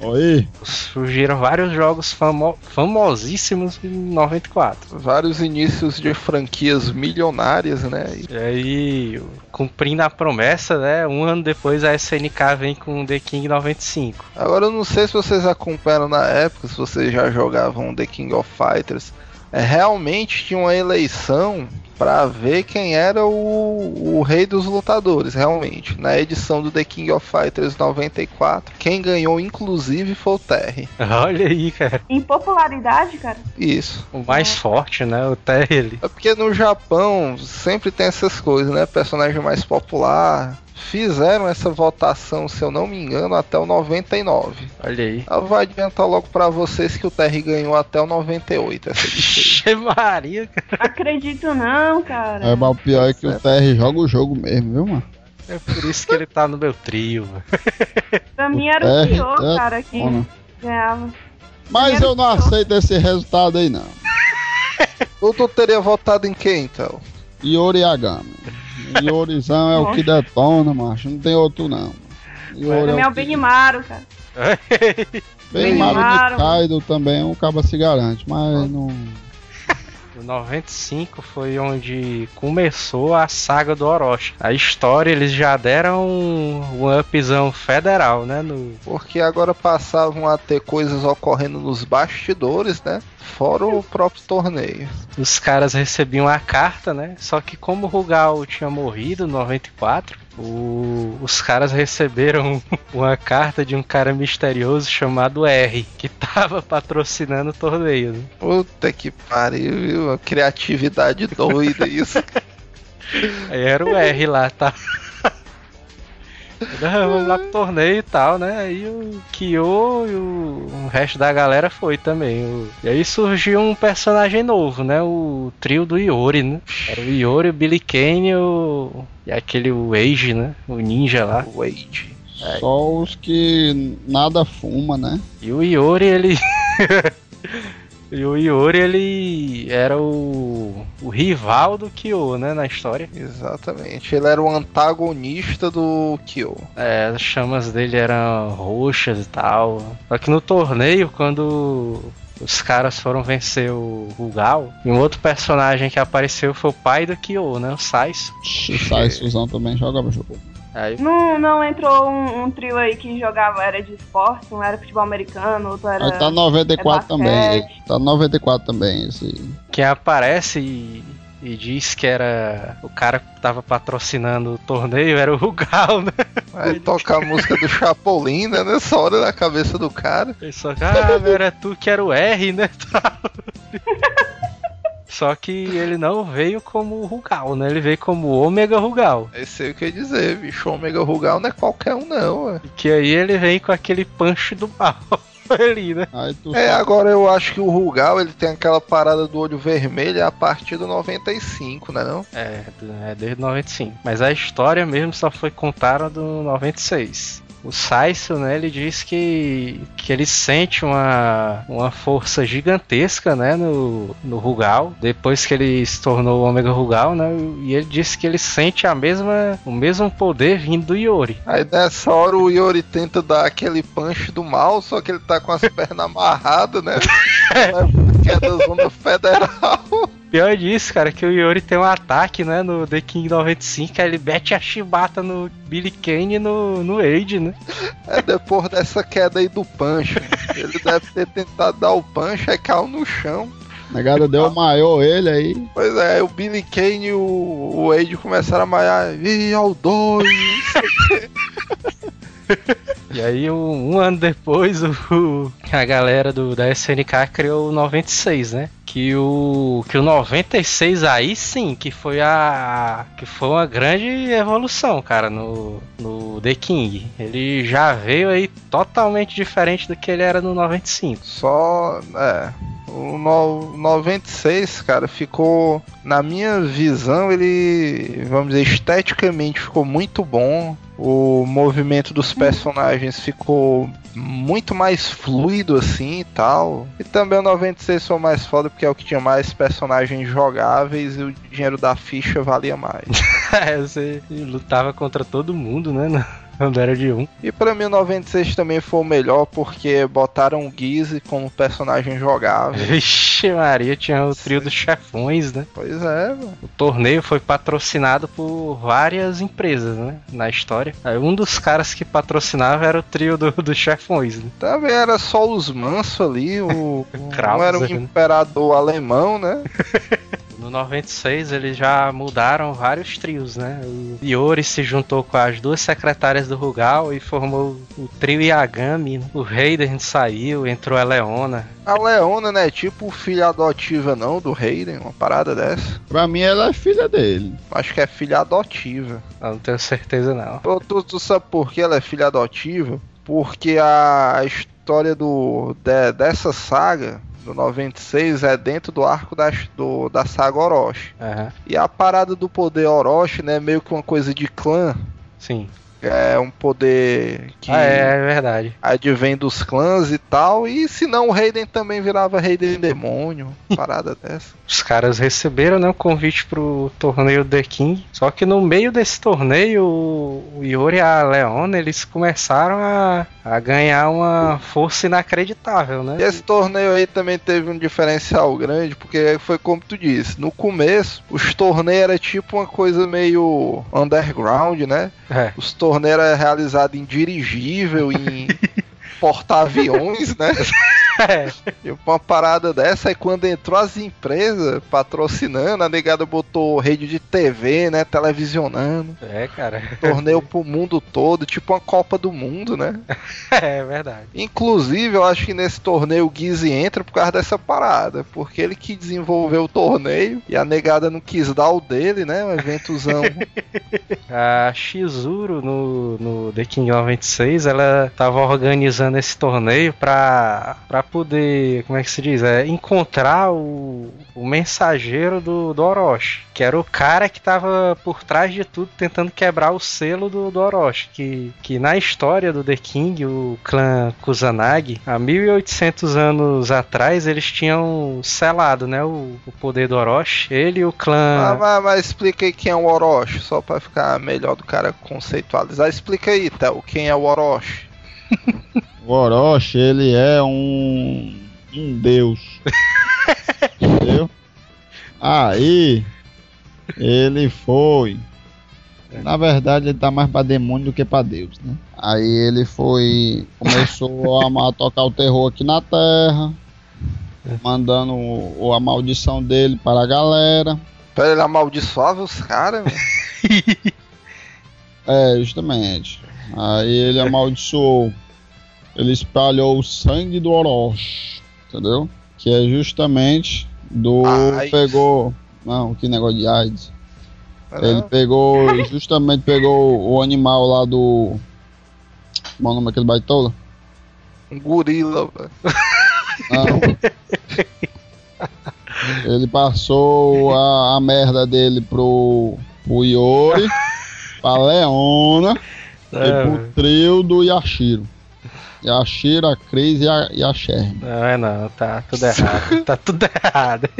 Oi. Surgiram vários jogos famo famosíssimos em 94. Vários inícios de franquias milionárias, né? E aí, cumprindo a promessa, né? Um ano depois a SNK vem com The King 95. Agora eu não sei se vocês acompanharam na época, se vocês já jogavam The King of Fighters. É, realmente tinha uma eleição pra ver quem era o, o rei dos lutadores, realmente. Na edição do The King of Fighters 94, quem ganhou inclusive foi o Terry. Olha aí, cara. Em popularidade, cara, Isso. O mais forte, né? O Terry. ali. É porque no Japão sempre tem essas coisas, né? Personagem mais popular. Fizeram essa votação, se eu não me engano, até o 99. Olha aí. Eu vou adiantar logo pra vocês que o Terry ganhou até o 98 essa Maria, cara. acredito não, cara. É, mas o pior é que o TR joga o jogo mesmo, viu, mano? É por isso que ele tá no meu trio. mano. Pra mim era o pior, é, cara, que ganhava. Mas eu não aceito esse resultado aí, não. Tu teria votado em quem, então? Yori Yagami. Yorizão é o que detona, macho. Não tem outro, não. Mim é é o Benimaru, cara. Bem Maru Benimaru. Kaido também, o cabo se garante, mas não. O 95 foi onde começou a saga do Orochi. A história eles já deram um, um upzão federal, né? No, Porque agora passavam a ter coisas ocorrendo nos bastidores, né? Fora o próprio torneio. os caras recebiam a carta, né? Só que como o Rugal tinha morrido em 94, o- os caras receberam uma carta de um cara misterioso chamado R, que tava patrocinando o torneio. né? Puta que pariu, viu? Uma criatividade doida isso. Aí era o R lá, tá? Vamos lá pro torneio e tal, né? Aí o Kyo e o, o resto da galera foi também. O- E aí surgiu um personagem novo, né? O trio do Iori, né? Era o Iori, o Billy Kane e, o... e aquele o Age, né? O ninja lá. Wade. Só os que nada fuma, né? E o Iori, ele. E o Iori, ele era o, o rival do Kyo, né, na história. Exatamente. Ele era o antagonista do Kyo. É, as chamas dele eram roxas e tal. Só que no torneio, quando os caras foram vencer o Rugal, e um outro personagem que apareceu foi o pai do Kyo, né, o Saiso. O Sai Suzão também jogava jogo. Aí Não, não entrou um, um trio aí que jogava, era de esporte, um era futebol americano, outro era. Aí tá 94 é também. Tá 94 também, esse. quem aparece e, e diz que era o cara que tava patrocinando o torneio era o Rugal, né? Aí toca a música do Chapolin, né? Nessa hora na cabeça do cara. Ele só, ah, era tu que era o R, né? Só que ele não veio como Rugal, né? Ele veio como Ômega Rugal. Esse aí o que eu ia dizer, bicho. Ômega Rugal não é qualquer um, não, ué. Que aí ele vem com aquele punch do mal ali, né? Aí tu É, agora eu acho que o Rugal ele tem aquela parada do olho vermelho a partir do 95, né não? É, é desde 95. Mas a história mesmo só foi contada do 96. O Saiso, né, ele diz que, que ele sente uma, uma força gigantesca, né, no, no Rugal, depois que ele se tornou o Ômega Rugal, né, e ele disse que ele sente a mesma, o mesmo poder vindo do Yori. Aí nessa hora o Yori tenta dar aquele punch do mal, só que ele tá com as pernas amarradas, né? que é da zona federal. Pior disso, cara, que o Yori tem um ataque, né, no The King 95, aí ele mete a chibata no Billy Kane e no, no Age, né? É depois dessa queda aí do punch. Ele deve ter tentado dar o punch, aí caiu no chão. negada deu maior ele aí. Pois é, o Billy Kane e o, o Wade começaram a maiar. Ih, ao dois. E aí, um, um ano depois, o, a galera do, da SNK criou o 96, né? Que o, que o 96 aí sim, que foi a. que foi uma grande evolução, cara, no, no The King. Ele já veio aí totalmente diferente do que ele era no 95. Só. É. O no- 96, cara, ficou. Na minha visão, ele. Vamos dizer, esteticamente ficou muito bom. O movimento dos personagens ficou muito mais fluido assim e tal. E também o 96 foi mais foda porque é o que tinha mais personagens jogáveis e o dinheiro da ficha valia mais. É, você lutava contra todo mundo, né? Quando era de um. E pra mim o 96 também foi o melhor porque botaram o Gizzy como personagem jogável. Vixe, Maria, tinha o trio dos chefões, né? Pois é, mano. O torneio foi patrocinado por várias empresas, né? Na história. Aí um dos caras que patrocinava era o trio do- dos chefões, né? Também era só os mansos ali, o. um Krauser, era um né? imperador alemão, né? No 96 eles já mudaram vários trios, né? O Iori se juntou com as duas secretárias do Rugal e formou o trio Yagami. né? O Raiden saiu, entrou a Leona. A Leona, né? Tipo filha adotiva, não, do Raiden, uma parada dessa. Pra mim ela é filha dele. Acho que é filha adotiva. Eu não tenho certeza não. Ô, Tu, tu sabe por que ela é filha adotiva? Porque a história do, de- dessa saga, do 96, é dentro do arco da, do, da saga Orochi. Aham, E a parada do poder Orochi, né? Meio que uma coisa de clã. sim. É um poder que Ah, é, é verdade. advém dos clãs e tal. E se não, o Raiden também virava Raiden Demônio. Parada dessa. Os caras receberam né, o convite pro torneio The King. Só que no meio desse torneio, o Yori e a Leona, eles começaram a, a ganhar uma força inacreditável, né? E esse torneio aí também teve um diferencial grande, porque foi como tu disse, no começo os torneios era tipo uma coisa meio underground, né? É. Os torneios eram realizados em dirigível, em porta-aviões, né? É. Tipo, uma parada dessa, aí quando entrou as empresas patrocinando, a negada botou rede de TV, né? Televisionando. É, cara. Torneio pro mundo todo, tipo uma Copa do Mundo, né? É verdade. Inclusive, eu acho que nesse torneio o Gizzy entra por causa dessa parada. Porque ele que desenvolveu o torneio e a negada não quis dar o dele, né? Um eventozão. A Shizuru no, no The King 96, ela tava organizando esse torneio pra, pra poder, como é que se diz? É, encontrar o, o mensageiro do, do Orochi, que era o cara que tava por trás de tudo tentando quebrar o selo do, do Orochi, que, que na história do The King, o clã Kusanagi, há 1800 anos atrás, eles tinham selado, né, o, o poder do Orochi. Ele e o clã... Ah, mas, mas explica aí quem é o Orochi, só pra ficar melhor do cara conceitualizar. Explica aí, Théo, quem é o Orochi. O Orochi, ele é um. um deus. Entendeu? Aí. Ele foi. Na verdade, ele tá mais pra demônio do que pra Deus, né? Aí ele foi. Começou a, a tocar o terror aqui na terra. Mandando o- a maldição dele para a galera. Pera, ele amaldiçoava os caras, velho. É, justamente. Aí ele amaldiçoou. Ele espalhou o sangue do Orochi. Entendeu? Que é justamente do. AIDS. Pegou. Não, que negócio de AIDS. Ele pegou. Justamente pegou o animal lá do. Como é o nome daquele baitola? Um gorila, velho. Não. Ele passou a, a merda dele pro, pro Iori, pra Leona e pro trio do Yashiro. Yashiro, a Cris e a, e a Sherm. Não, é não, tá tudo errado. tá tudo errado.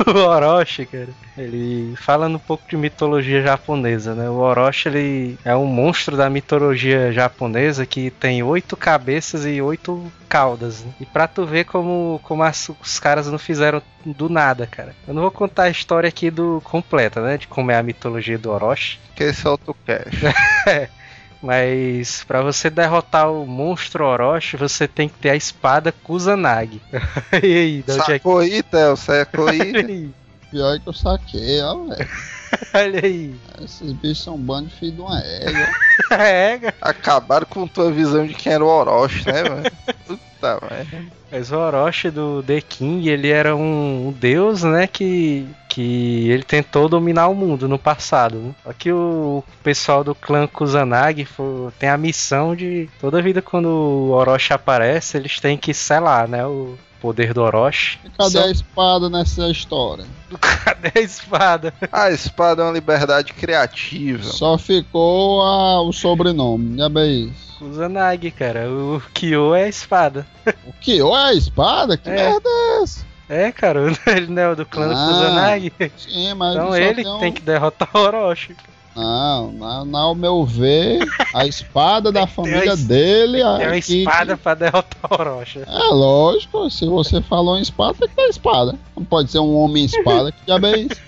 o, Orochi, cara, ele falando um pouco de mitologia japonesa, né? O Orochi, ele é um monstro da mitologia japonesa que tem oito cabeças e oito caudas. né? E pra tu ver como, como as- os caras não fizeram do nada, cara. Eu não vou contar a história aqui do completa, né? De como é a mitologia do Orochi. Que esse é outro cash. Mas pra você derrotar o monstro Orochi, você tem que ter a espada Kusanagi. e aí, é. Sacou aí, Théo? Sacou aí? Pior que eu saquei, ó, velho. olha aí. Esses bichos são um bando de filho de uma égua. É, cara. Acabaram com tua visão de quem era o Orochi, né, velho? Puta merda. Mas o Orochi do The King, ele era um, um deus, né, que, que ele tentou dominar o mundo no passado. Né? Só que o pessoal do clã Kusanagi fo- tem a missão de, toda vida quando o Orochi aparece, eles têm que selar, né, o poder do Orochi. E cadê Só- a espada nessa história? Cadê a espada? A espada é uma liberdade criativa. Só ficou a- o sobrenome, já bem isso. Kusanagi, cara. O Kyo é a espada. O que? É a espada? Que É. merda é essa? É, cara, ele não é o do clã do Ah, Kusanagi. Sim, mas Então ele tem um- tem que derrotar o Orochi. Não, na, na- ao meu ver, a espada da que família es- dele. A- uma que- espada pra derrotar o Orochi. É lógico, se você falou em espada, tem que ter espada. Não pode ser um homem espada, que diabo é isso?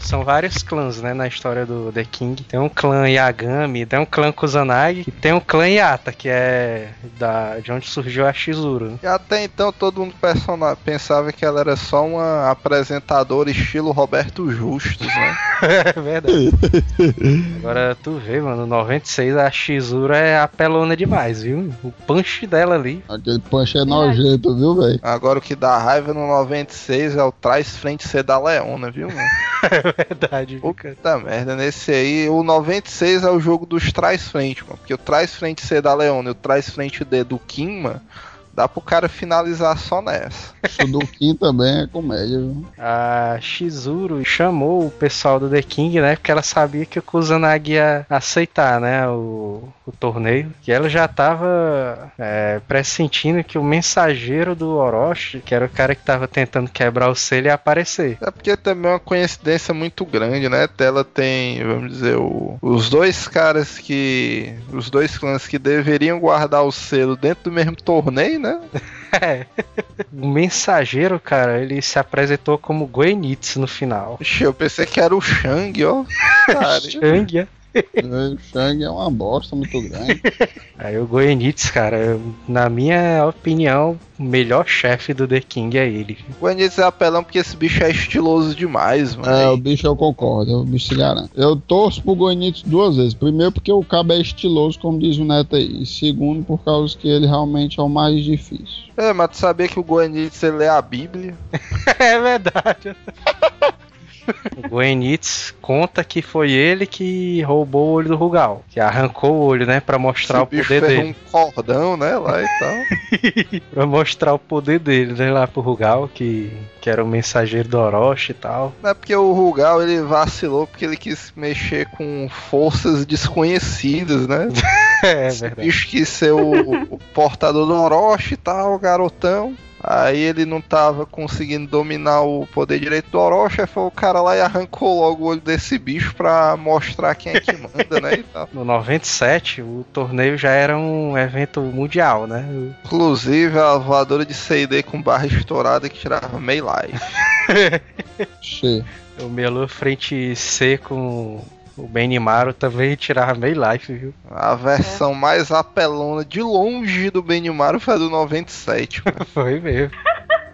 São vários clãs, né, na história do The King. Tem um clã Yagami, tem um clã Kusanagi e tem um clã Yata, que é da, de onde surgiu a Shizuru. E até então todo mundo pensava que ela era só uma apresentadora estilo Roberto Justus, né? É verdade. Agora tu vê, mano, no 96 a Shizuru é apelona demais, viu? O punch dela ali. Aquele punch é nojento, viu, velho? Agora o que dá raiva no 96 é o trás frente ser da Leona, viu, mano? É verdade, cara? Puta merda, nesse aí, o 96 é o jogo dos trás frente, mano. Porque o trás frente C da Leona e o trás frente D do Kim, mano, dá pro cara finalizar só nessa. Isso do Kim também é comédia, viu? A Shizuru chamou o pessoal do The King, né? Porque ela sabia que o Kusanagi ia aceitar, né? O, o torneio. E ela já tava é, pressentindo que o mensageiro do Orochi, que era o cara que tava tentando quebrar o selo, ia aparecer. É porque também é uma coincidência muito grande, né? Ela tem, vamos dizer, o- os dois caras que. Os dois clãs que deveriam guardar o selo dentro do mesmo torneio, né? É. O mensageiro, cara, ele se apresentou como Goenitsu no final. Ixi, eu pensei que era o Shang, ó. Cara, Shang, é? O Shang é uma bosta muito grande. Aí o Goenitsu, cara, na minha opinião, o melhor chefe do The King é ele. o Anis é apelão porque esse bicho é estiloso demais, mano. É, o bicho eu concordo, o bicho se garante. Eu torço pro Goenitsu duas vezes. Primeiro porque o cabo é estiloso, como diz o Neto aí. E segundo por causa que ele realmente é o mais difícil. É, mas tu sabia que o Goenitsu ele lê a Bíblia? É verdade. O Goenitz conta que foi ele que roubou o olho do Rugal. Que arrancou o olho, né? Pra mostrar Esse o poder fez dele. um cordão, né, lá e tal. Pra mostrar o poder dele, né? Lá pro Rugal, que, que era o mensageiro do Orochi e tal. Não é porque o Rugal ele vacilou porque ele quis mexer com forças desconhecidas, né? É Esse verdade. bicho quis ser o, o portador do Orochi e tal, garotão. Aí ele não tava conseguindo dominar o poder direito do Orochi, foi o cara lá e arrancou logo o olho desse bicho pra mostrar quem é que manda, né? E tal. No 97, o torneio já era um evento mundial, né? Inclusive a voadora de CD com barra estourada que tirava meio life. O Melu frente C com o Benimaru também tirava meio life, viu? A versão mais apelona de longe do Benimaru foi a do 97. mano. Foi mesmo.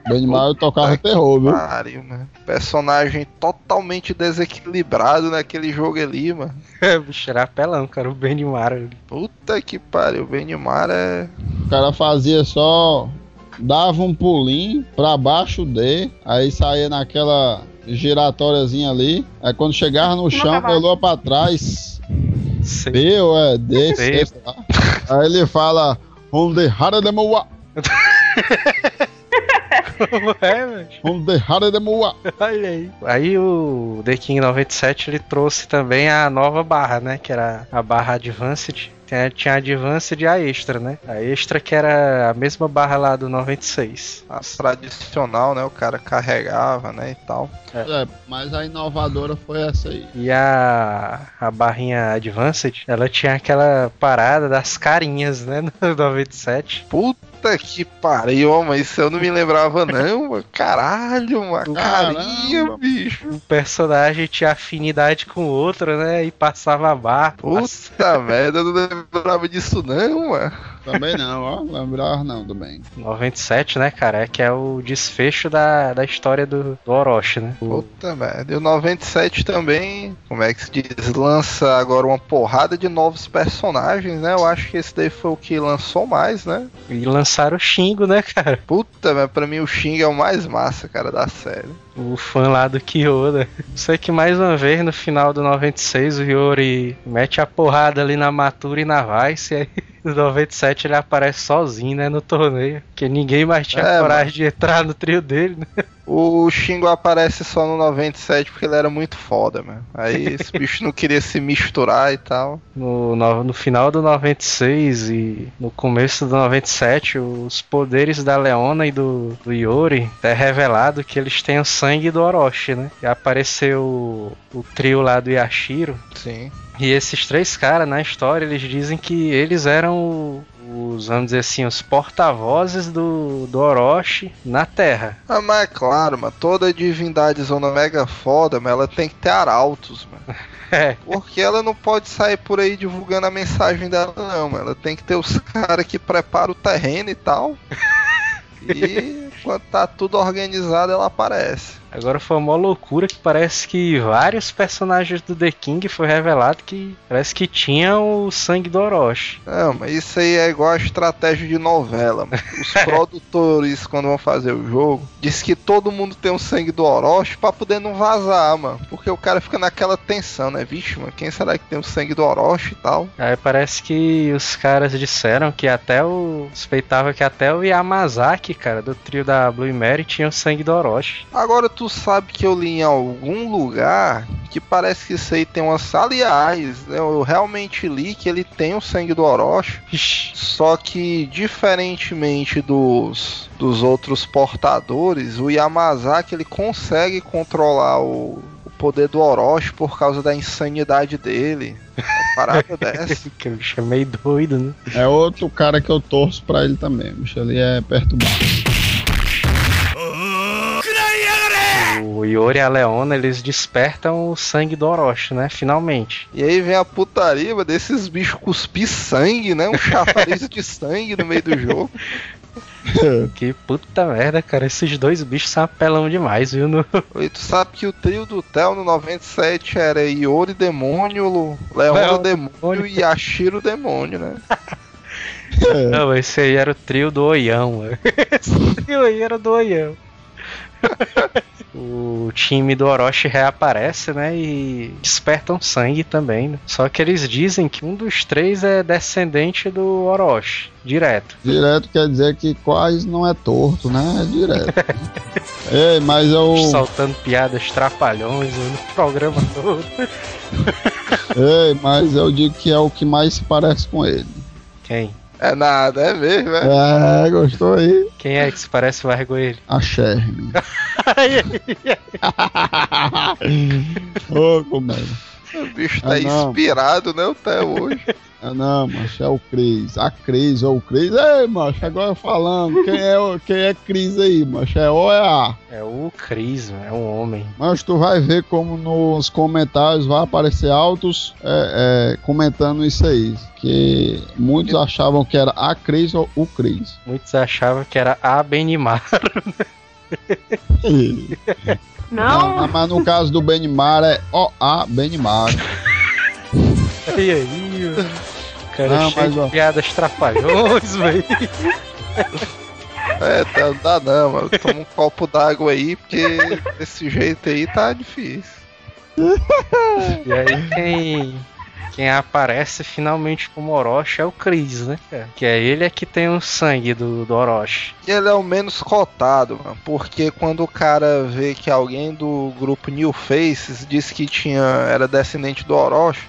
Benimaru tocava terror, viu? Pariu, mano. Personagem totalmente desequilibrado naquele jogo ali, mano. O bicho era apelão, cara, o Benimaru. Puta que pariu, o Benimaru é. O cara fazia só. Dava um pulinho pra baixo D, aí saía naquela giratóriazinha ali. Aí quando chegava no chão, melou pra trás. Sei. B ou é D, C. C, sei lá. Aí ele fala. Onde hara de moa, Como é, velho? onde hara de moa. Olha aí. Aí o The King 97 ele trouxe também a nova barra, né? Que era a barra Advanced. Tinha, tinha a Advanced e a Extra, né? A Extra que era a mesma barra lá do 96. A tradicional, né? O cara carregava, né? E tal. É, mas a inovadora foi essa aí. E a, a barrinha Advanced, ela tinha aquela parada das carinhas, né? No 97. Puta que pariu, mas isso eu não me lembrava, não, mano. Caralho, uma carinha, bicho. O personagem tinha afinidade com o outro, né? E passava a barra. Puta merda, eu não lembrava disso, não, mano. Também não, ó. Lembrava não também. 97, né, cara? É que é o desfecho da, da história do, do Orochi, né? O- Puta merda. E o 97 também, como é que se diz? Lança agora uma porrada de novos personagens, né? Eu acho que esse daí foi o que lançou mais, né? E lançaram o Xingo, né, cara? Puta, mas pra mim o Xing é o mais massa, cara, da série. O fã lá do Kyoda. Sei que mais uma vez no final do 96 o Yori mete a porrada ali na Matura e na Vice. E aí 97 ele aparece sozinho, né, no torneio. Porque ninguém mais tinha É, coragem de entrar no trio dele, né? O Xingo aparece só no 97 porque ele era muito foda, mano. Aí esse bicho não queria se misturar e tal. No, no, no final do 96 e no começo do 97, os poderes da Leona e do, do Yori é revelado que eles têm o sangue do Orochi, né? E apareceu o, o trio lá do Yashiro. Sim. E esses três caras, na história, eles dizem que eles eram os, vamos dizer assim, os porta-vozes do, do Orochi na Terra. Ah, mas é claro, mano, toda divindade zona mega foda, mas ela tem que ter arautos, mano. É, Porque ela não pode sair por aí divulgando a mensagem dela, não, mano. Ela tem que ter os caras que preparam o terreno e tal. E quando tá tudo organizado, ela aparece. Agora foi uma loucura que parece que vários personagens do The King foi revelado que parece que tinham o sangue do Orochi. Não, mas isso aí é igual a estratégia de novela, mano. Os produtores, quando vão fazer o jogo, diz que todo mundo tem o sangue do Orochi pra poder não vazar, mano. Porque o cara fica naquela tensão, né? Vixe, mano, quem será que tem o sangue do Orochi e tal? Aí parece que os caras disseram que até o. suspeitava que até o Yamazaki, cara, do trio da Blue Mary tinha o sangue do Orochi. Agora tu sabe que eu li em algum lugar que parece que isso aí tem umas. Aliás, né, eu realmente li que ele tem o sangue do Orochi. Só que, diferentemente dos, dos outros portadores, o Yamazaki ele consegue controlar o, o poder do Orochi por causa da insanidade dele. Uma parada dessa. que bicho é meio doido, né? É outro cara que eu torço pra ele também. Bicho ali é perturbado. O Yori e a Leona, eles despertam o sangue do Orochi, né? Finalmente. E aí vem a putaria mano, desses bichos cuspir sangue, né? Um chafariz de sangue no meio do jogo. Que puta merda, cara. Esses dois bichos são apelão demais, viu? No... E tu sabe que o trio do Theo no 97 era Iori Demônio, Leona Demônio e Yashiro Demônio, né? Não, esse aí era o trio do Oião. mano. Esse trio aí era do Oião. o time do Orochi reaparece, né? E despertam sangue também. Né? Só que eles dizem que um dos três é descendente do Orochi, direto. Direto quer dizer que quase não é torto, né? É direto. Ei, mas eu. Soltando piadas trapalhões no programa todo. Ei, mas eu digo que é o que mais se parece com ele. Quem? É nada, é mesmo, é? É, gostou aí? Quem é que se parece com ele? A Sherman. Ô, comédia. O bicho tá Ah, inspirado, né, até hoje. Ah, não, macho, é o Cris. A Cris ou o Cris. Ei, macho, agora falando. Quem é, o- quem é Cris aí, macho? É O ou é A? É o Cris, é um homem. Mas tu vai ver como nos comentários vai aparecer altos é, é, comentando isso aí. Que muitos achavam que era a Cris ou o Cris. Muitos achavam que era a Benimar. Não, Não, mas no caso do Benimar é O-A Benimar. E aí, o cara Não, cheio mas, de piadas trapalhões, velho. É, tá, não dá não, mano. Toma um copo d'água aí, porque desse jeito aí tá difícil. E aí quem, quem aparece finalmente como Orochi é o Cris, né, cara? Que é ele é que tem o sangue do, do Orochi. Ele é o menos cotado, mano, porque quando o cara vê que alguém do grupo New Faces disse que tinha era descendente do Orochi,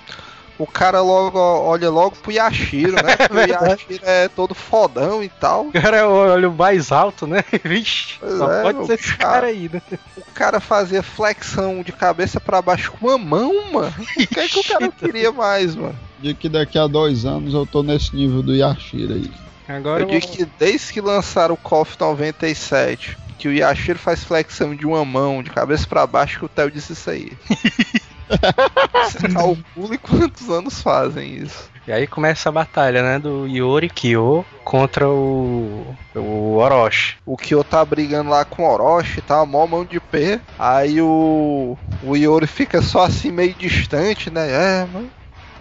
o cara logo olha logo pro Yashiro, né? Porque o Yashiro é todo fodão e tal. O cara é o olho mais alto, né? Vixe, Pois só é, pode o ser esse cara- cara aí, né? O cara fazia flexão de cabeça pra baixo com a mão, mano. O que é que o cara queria mais, mano? De que daqui a dois anos eu tô nesse nível do Yashira aí. Agora Eu digo que desde que lançaram o KOF 97, que o Yashiro faz flexão de uma mão, de cabeça pra baixo, que o Theo disse isso aí. Você calcule quantos anos fazem isso. E aí começa a batalha, né? Do Yori Kyo contra o. o Orochi. O Kyo tá brigando lá com o Orochi, tá? Mó mão de pé. Aí o. O Yori fica só assim meio distante, né? É, mano.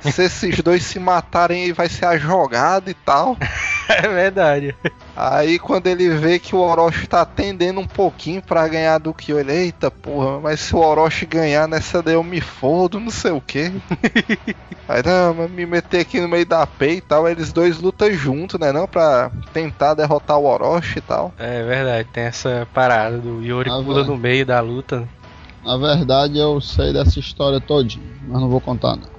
Se esses dois se matarem aí vai ser a jogada e tal. É verdade. Aí quando ele vê que o Orochi tá tendendo um pouquinho pra ganhar do Kyo, ele, eita porra, mas se o Orochi ganhar nessa daí eu me fodo, não sei o que. Aí não, mas me meter aqui no meio da P e tal, eles dois lutam junto, né? Não pra tentar derrotar o Orochi e tal. É verdade, tem essa parada do Yori Ah, pula vai. no meio da luta. Na verdade eu sei dessa história todinha, mas não vou contar não.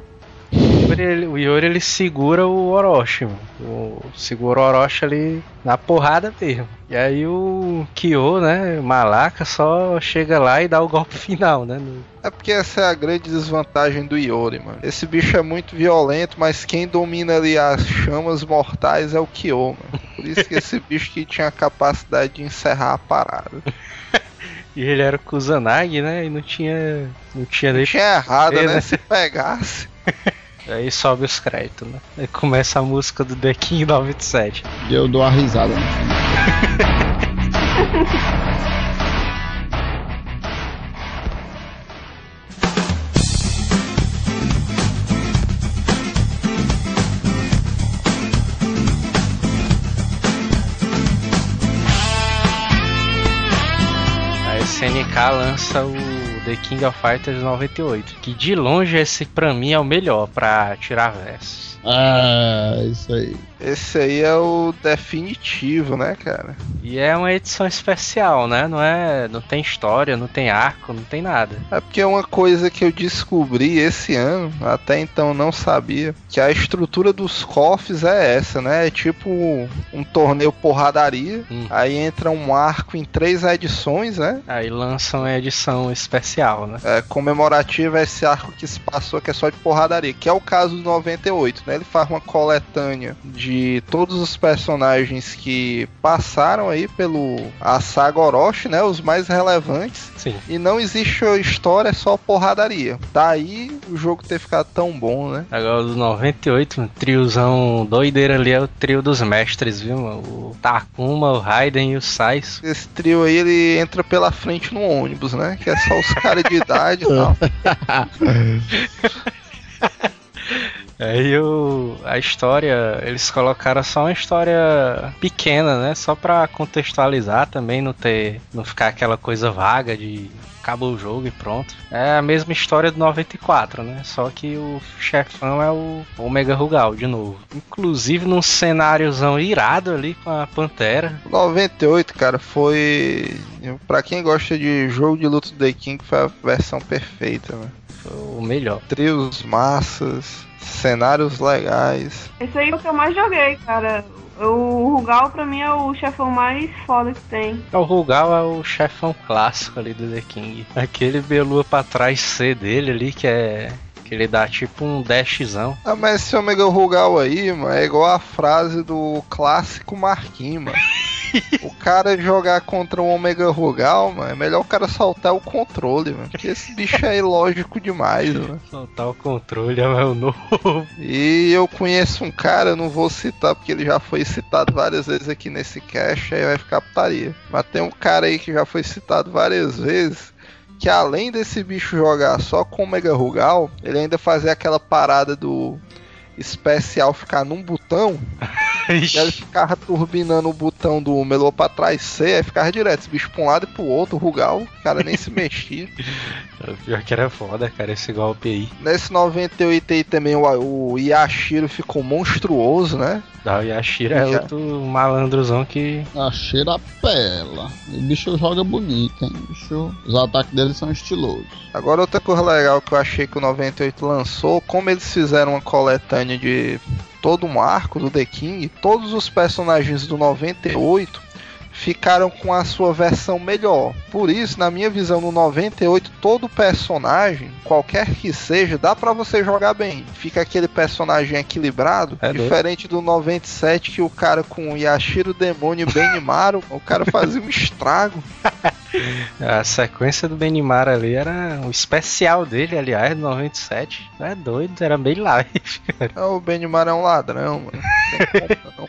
O Yori, ele, o Yori, ele segura o Orochi, mano. O, segura o Orochi ali na porrada mesmo. E aí o Kyo, né, malaca, só chega lá e dá o golpe final, né? no- É porque essa é a grande desvantagem do Yori, mano. Esse bicho é muito violento, mas quem domina ali as chamas mortais é o Kyo, mano. Por isso que esse bicho que tinha a capacidade de encerrar a parada. E ele era o Kusanagi, né? E não tinha. Não tinha nem. Tinha errado, né? né? Se pegasse. Aí sobe os créditos, né? Aí começa a música do The King 97. E eu dou a risada no final. A SNK lança o The King of Fighters 98. Que de longe esse pra mim é o melhor pra tirar versos. Ah, isso aí. Esse aí é o definitivo, né, cara? E é uma edição especial, né? Não é, não tem história, não tem arco, não tem nada. É porque é uma coisa que eu descobri esse ano, até então não sabia, que a estrutura dos cofres é essa, né? É tipo um torneio porradaria, Hum. aí entra um arco em três edições, né? Aí lançam a edição especial, né? É, comemorativa é esse arco que se passou, que é só de porradaria, que é o caso do 98, né? Ele faz uma coletânea de todos os personagens que passaram aí pelo a saga Orochi, né? Os mais relevantes. Sim. E não existe história, é só porradaria. Daí o jogo ter ficado tão bom, né? Agora do 98, um triozão doideira ali é o trio dos mestres, viu? O Takuma, o Raiden e o Sais. Esse trio aí, ele entra pela frente no ônibus, né? Que é só os caras de idade e tal. Aí o, a história, eles colocaram só uma história pequena, né? Só pra contextualizar também, não ter. não ficar aquela coisa vaga de acabou o jogo e pronto. É a mesma história do 94, né? Só que o chefão é o Omega Rugal de novo. Inclusive num cenáriozão irado ali com a Pantera. 98, cara, foi. Pra quem gosta de jogo de luta do The King, foi a versão perfeita, né? Foi o melhor. Trios massas, cenários legais. Esse aí é o que eu mais joguei, cara. O Rugal pra mim é o chefão mais foda que tem. O Rugal é o chefão clássico ali do The King. Aquele belua pra trás C dele ali, que é. Que ele dá tipo um dashzão. Ah, mas esse Omega Rugal aí, mano, é igual a frase do clássico Marquinhos, mano. O cara jogar contra um Omega Rugal, mano, é melhor o cara soltar o controle, mano. Porque esse bicho é ilógico demais, mano. Soltar o controle é o novo. E eu conheço um cara, eu não vou citar porque ele já foi citado várias vezes aqui nesse cast, aí vai ficar putaria. Mas tem um cara aí que já foi citado várias vezes. Que além desse bicho jogar só com o Mega Rugal, ele ainda fazia aquela parada do especial ficar num botão. E ele ficava turbinando o botão do melô pra trás C, aí ficava direto, esse bicho pra um lado e pro outro, o Rugal, o cara nem se mexia. Pior que era foda, cara, esse golpe aí. Nesse 98 aí também o, o Yashiro ficou monstruoso, né? Da Yashiro é Já. outro malandrozão que. A cheira pela. O bicho joga bonito, hein? O bicho, os ataques dele são estilosos. Agora outra coisa legal que eu achei que o 98 lançou, como eles fizeram uma coletânea de todo um arco do The King, todos os personagens do 98 ficaram com a sua versão melhor. Por isso, na minha visão, no 98, todo personagem, qualquer que seja, dá pra você jogar bem. Fica aquele personagem equilibrado, É doido. diferente do 97 que o cara com o Yashiro Demônio e Benimaru, o cara fazia um estrago. A sequência do Benimar ali era o especial dele, aliás, do 97. É doido, era bem live. O Benimaru é um ladrão, mano.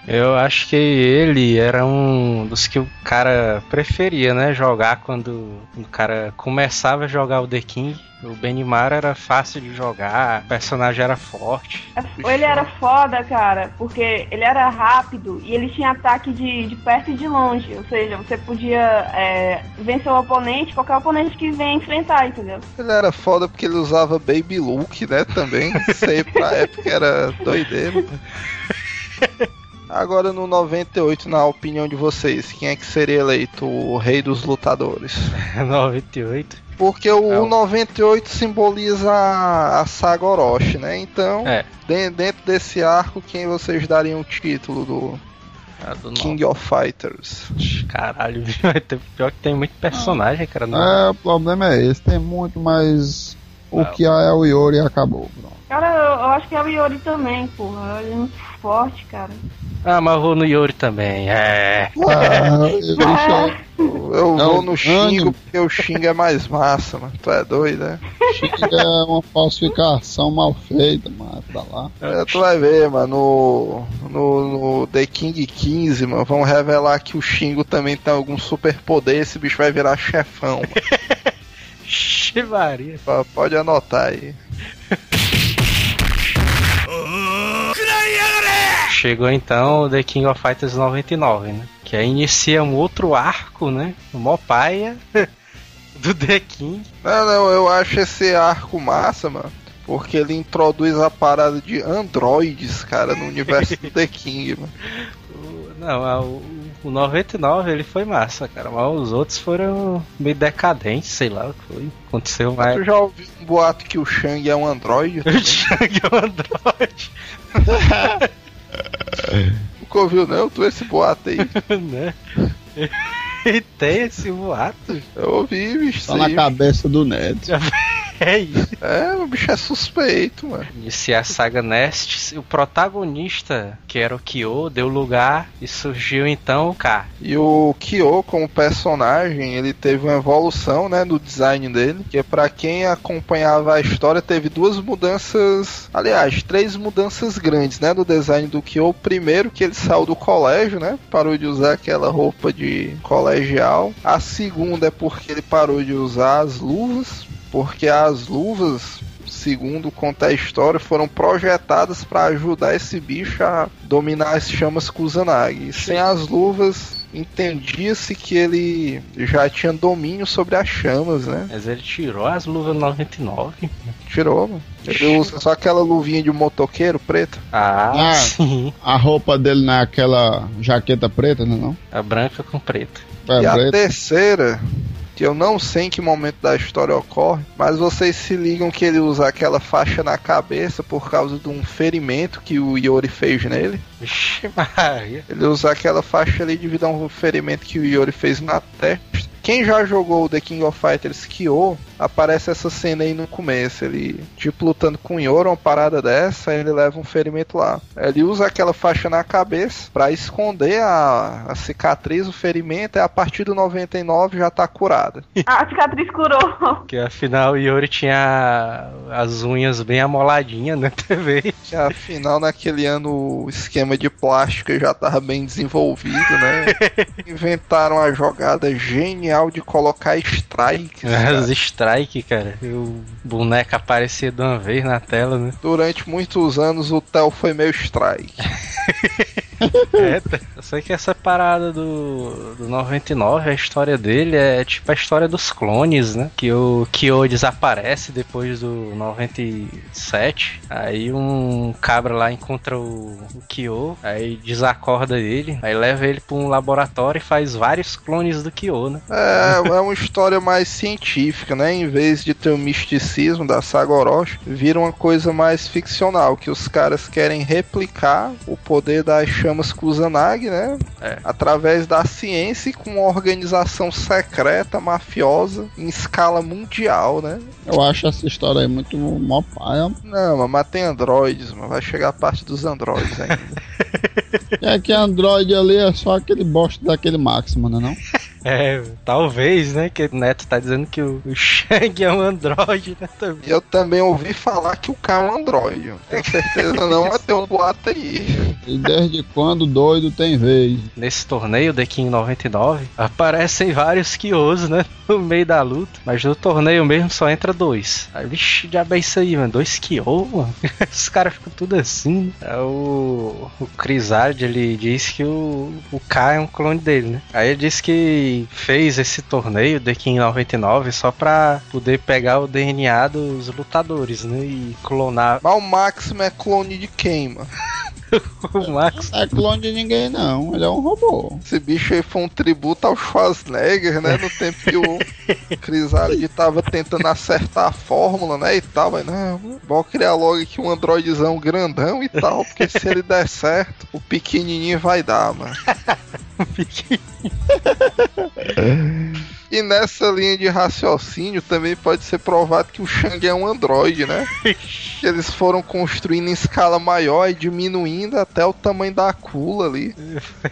Eu acho que ele era um dos que o cara preferia, né? Jogar quando o cara começava a jogar o The King. O Benimar era fácil de jogar, o personagem era forte. Ele era foda, cara, porque ele era rápido e ele tinha ataque de, de perto e de longe. Ou seja, você podia é, vencer o oponente, qualquer oponente que venha enfrentar, entendeu? Ele era foda porque ele usava Baby Look, né? Também. Isso aí pra época era doideira. Agora no 98, na opinião de vocês, quem é que seria eleito o rei dos lutadores? 98. Porque o, É o- 98 simboliza a, a saga Orochi, né? Então, É. de- dentro desse arco, quem vocês dariam o título do A do King of Fighters? Caralho, pior que tem muito personagem, cara. Não. É, o problema é esse, tem muito, mas o que é o Yori e acabou. Pronto. Cara, eu, eu acho que é o Yori também, porra. Ele é muito forte, cara. Ah, mas eu vou no Yori também. É. Ah, bicho Eu Não, vou no ânimo. porque o Shingo é mais massa, mano. Tu é doido, né? é uma falsificação mal feita, mano, pra lá. É, tu vai ver, mano, no, no, no The King 15, mano, vão revelar que o Shingo também tem algum super poder, esse bicho vai virar chefão, mano. Chivaria. P- Pode anotar aí. Chegou então o The King of Fighters 99, né? Que aí inicia um outro arco, né? O Mopaia do The King. Não, não, eu acho esse arco massa, mano. Porque ele introduz a parada de androides, cara, no universo do The King, mano. Não, o, o 99 ele foi massa, cara. Mas os outros foram meio decadentes, sei lá o que foi. Aconteceu mais. Tu já ouviu um boato que o Shang é um androide? O Shang é um androide, Nunca ouviu, não? Tu esse boato aí. né? E tem esse boato. Eu ouvi, bicho. Tá isso na cabeça do Ned. É isso. É, o bicho é suspeito, mano. Iniciar a saga Nest, o protagonista, que era o Kyo, deu lugar e surgiu então o K. E o Kyo, como personagem, ele teve uma evolução, né, no design dele. Que pra quem acompanhava a história, teve duas mudanças, aliás, três mudanças grandes, né, no design do Kyo. Primeiro, que ele saiu do colégio, né, parou de usar aquela roupa de colegial. A segunda é porque ele parou de usar as luvas, porque as luvas segundo conta a história, foram projetadas para ajudar esse bicho a dominar as chamas Kusanagi. Sem as luvas, entendia-se que ele já tinha domínio sobre as chamas, né? Mas ele tirou as luvas 99. Tirou, mano. Ele usa só aquela luvinha de motoqueiro preta. Ah, Ah. sim. A roupa dele não é aquela jaqueta preta, não é não? A branca com preto. É e a preta. terceira, que eu não sei em que momento da história ocorre, mas vocês se ligam que ele usa aquela faixa na cabeça por causa de um ferimento que o Yori fez nele. Vixe, Maria. Ele usa aquela faixa ali devido a um ferimento que o Yori fez na testa. Quem já jogou o The King of Fighters Kyo, aparece essa cena aí no começo. Ele, tipo, lutando com o Yori, uma parada dessa, aí ele leva um ferimento lá. Ele usa aquela faixa na cabeça pra esconder a, a cicatriz, o ferimento, e a partir do 99 já tá curada. A cicatriz curou. Porque afinal o Yori tinha as unhas bem amoladinhas na TV. Que afinal, naquele ano, o esquema de plástica já tava bem desenvolvido, né? Inventaram a jogada genial de colocar strikes. cara. As strike, cara. E o boneco aparecia de uma vez na tela, né? Durante muitos anos o Theo foi meio strike. É, tá. eu sei que essa parada do, do 99, a história dele é tipo a história dos clones, né? Que o Kyo desaparece depois do 97. Aí um cabra lá encontra o, o Kyo, aí desacorda ele, aí leva ele pra um laboratório e faz vários clones do Kyo, né? É, é uma história mais científica, né? Em vez de ter o misticismo da saga vira uma coisa mais ficcional, que os caras querem replicar o poder das chamas Kusanagi, né? É. Através da ciência e com uma organização secreta, mafiosa, em escala mundial, né? Eu acho essa história aí muito mó paia. Não, mas tem androides, mas vai chegar a parte dos androides ainda. É que Android ali é só aquele bosta daquele Máximo, né não? É, talvez, né? Que o Neto tá dizendo que o, o Shang é um androide, né? Também. E eu também ouvi falar que o cara é um androide. Tenho certeza não, mas tem um boato aí. E desde quando doido tem vez? Nesse torneio, The King 99, aparecem vários Kyos, né? No meio da luta. Mas no torneio mesmo só entra dois. Aí, vixe, diabo é isso aí, mano. Dois Kyo, mano. Os caras ficam tudo assim. né? É o, o Crisard, ele diz que o, o K é um clone dele, né? Aí ele disse que fez esse torneio, The King 99, só pra poder pegar o DNA dos lutadores, né? E clonar Mas o Máximo é clone de quem, mano? o Max. Não é clone de ninguém não, ele é um robô. Esse bicho aí foi um tributo ao Schwarzenegger, né? No tempo que o Crisálide tava tentando acertar a fórmula, né? E tal, mas não, vou criar logo aqui um androidzão grandão e tal, porque se ele der certo, o pequenininho vai dar, mano. E nessa linha de raciocínio também pode ser provado que o Shang é um androide, né? Que eles foram construindo em escala maior e diminuindo até o tamanho da cula ali.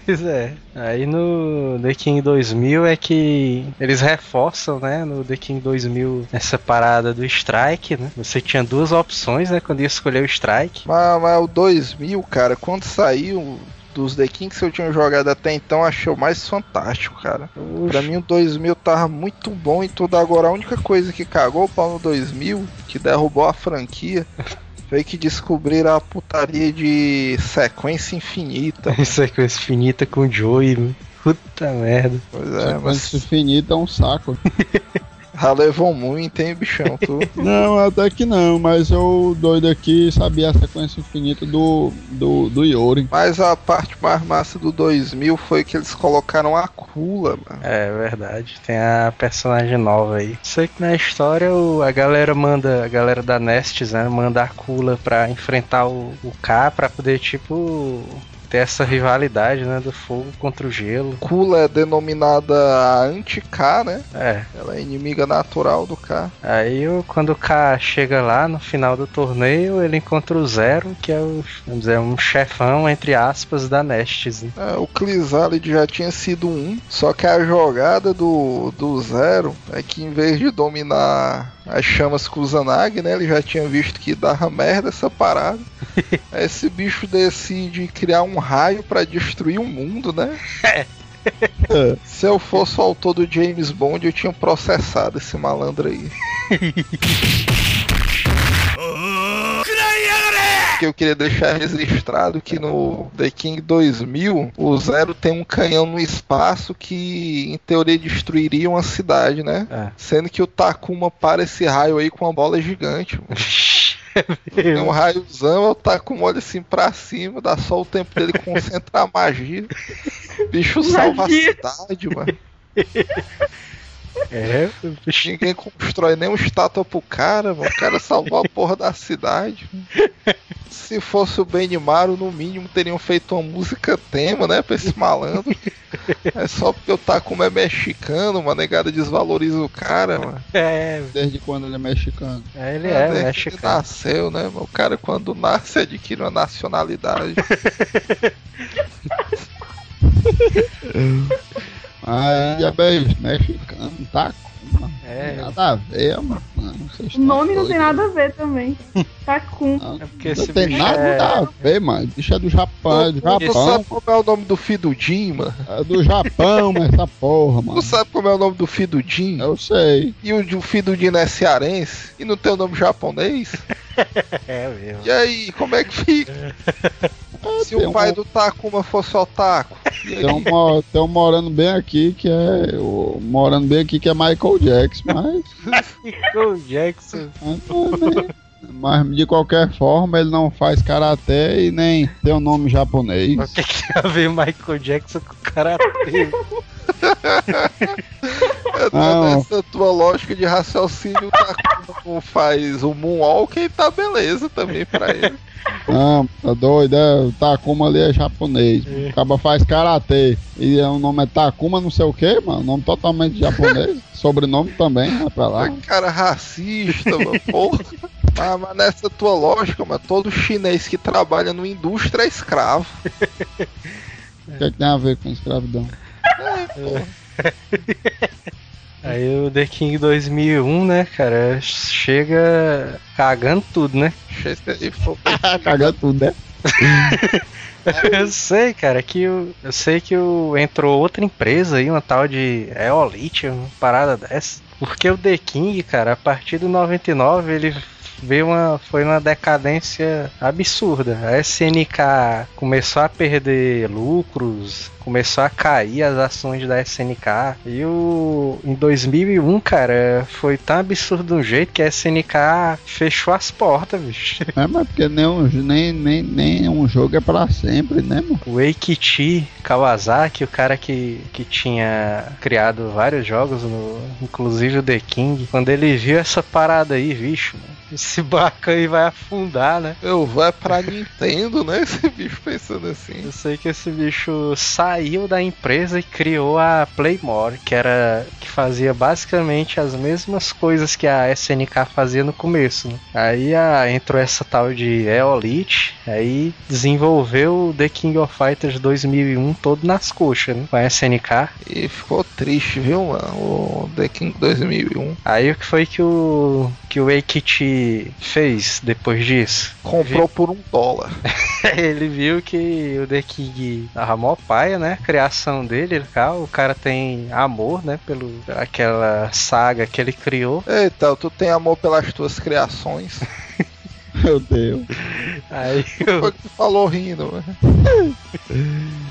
Pois é. Aí no The King 2000 é que eles reforçam, né? No The King 2000 essa parada do strike, né? Você tinha duas opções, né? Quando ia escolher o strike. Mas, mas o 2000, cara, quando saiu dos The Kings que eu tinha jogado até então, achei o mais fantástico, cara. Pra mim o 2000 tava muito bom e tudo. Agora a única coisa que cagou o pau no 2000, que derrubou a franquia, foi que descobriram a putaria de sequência infinita. Sequência finita com o Joey. Puta merda. Pois é, Sequência mas infinita é um saco. já levou muito, hein, bichão? Tu... Não, até que não, mas eu doido aqui sabia a sequência infinita do, do, do Yori. Mas a parte mais massa do 2000 foi que eles colocaram a Kula, mano. É verdade. Tem a personagem nova aí. Sei que na história o- a galera manda, a galera da Nestes, né? Manda a Kula pra enfrentar o, o K pra poder, tipo. Ter essa rivalidade, né? Do fogo contra o gelo. Kula é denominada a anti-K, né? É, Ela é inimiga natural do K. Aí quando o K chega lá no final do torneio, ele encontra o Zero, que é o, vamos dizer, um chefão, entre aspas, da Nestes. né? É, o Clisálide já tinha sido um, só que a jogada do, do Zero é que em vez de dominar as chamas Kusanagi, né, ele já tinha visto que dava merda essa parada. Aí Esse bicho decide criar um raio pra destruir o mundo, né? Se eu fosse o autor do James Bond, eu tinha processado esse malandro aí. que eu queria deixar registrado que no The King 2000, o Zero tem um canhão no espaço que, em teoria, destruiria uma cidade, né? É. Sendo que o Takuma para esse raio aí com uma bola gigante. Tem um raiozão, o Takuma olha assim pra cima, dá só o tempo dele concentrar a magia. O bicho salva a cidade, mano. É, Ninguém constrói nem uma estátua pro cara, mano. O cara salvou a porra da cidade. Se fosse o Benimaru, no mínimo teriam feito uma música tema, né? Pra esse malandro. É só porque o Takuma é mexicano, uma negada desvaloriza o cara, mano. é, Desde quando ele é mexicano. é, ele Desde é que ele mexicano. nasceu, né? mano? O cara quando nasce adquire uma nacionalidade. Aí é bem mexicano, tá? Mano. É. Nada a ver, mano. O nome não tem nada a ver também. Takun. Não, É porque não tem nada é- a ver, mano. O bicho é do Japão, é do Tu sabe Japão. como é o nome do filho do Jim, mano? É do Japão, mas essa porra, Tu mano. sabe como é o nome do filho do Jim? Eu sei. E o, o filho do Jim não é cearense? E não tem o nome japonês? É mesmo. E aí, como é que fica? Se tem o pai um- do Takuma fosse otaku? E aí? Tem um, mo- tem um morando bem aqui que é. O, morando bem aqui que é Michael Jackson, mas. Michael Jackson. Mas de qualquer forma ele não faz karatê e nem tem o nome japonês. O que, que tem a ver Michael Jackson com karatê? Não. Nessa tua lógica de raciocínio, o Takuma não faz o Moonwalk e tá beleza também pra ele. Não, tá doido, é, o Takuma ali é japonês. O cara faz karatê. E é, o nome é Takuma não sei o que, mano. Nome totalmente japonês. Sobrenome também, vai pra lá. Cara racista, mano, porra. Mas, mas nessa tua lógica, mano, todo chinês que trabalha no indústria é escravo. O que, é que tem a ver com escravidão? Aí o The King 2001, né, cara, chega cagando tudo, né? Cagando tudo, né? Eu sei, cara, que o, eu sei que o, entrou outra empresa aí, uma tal de Eolite, uma parada dessa. Porque o The King, cara, a partir do 99 ele veio uma, foi uma decadência absurda. A SNK começou a perder lucros, começou a cair as ações da SNK. E o em 2001, cara, foi tão absurdo um jeito que a SNK fechou as portas, bicho. É, mas porque nem um, nem, nem, nem um jogo é pra sempre, né, mano? O Eikichi Kawasaki, o cara que, que tinha criado vários jogos, no, inclusive o The King, quando ele viu essa parada aí, bicho, mano, esse barco aí vai afundar, né? Eu vou é pra Nintendo, né? Esse bicho pensando assim. Eu sei que esse bicho saiu da empresa e criou a Playmore, que era que fazia basicamente as mesmas coisas que a SNK fazia no começo. Né? Aí a, entrou essa tal de Eolite, aí desenvolveu o The King of Fighters 2001 todo nas coxas, né? Com a SNK. E ficou triste, viu, mano? O The King 2001. Aí o que foi que o que o Eikichi fez depois disso? Comprou por um dólar. Ele viu que o The King tava mó paia, né? A criação dele, cá, o cara tem amor, né? Pelo aquela saga que ele criou. Eita, tu tem amor pelas tuas criações. Meu Deus. Aí Foi o, que tu falou rindo, mano.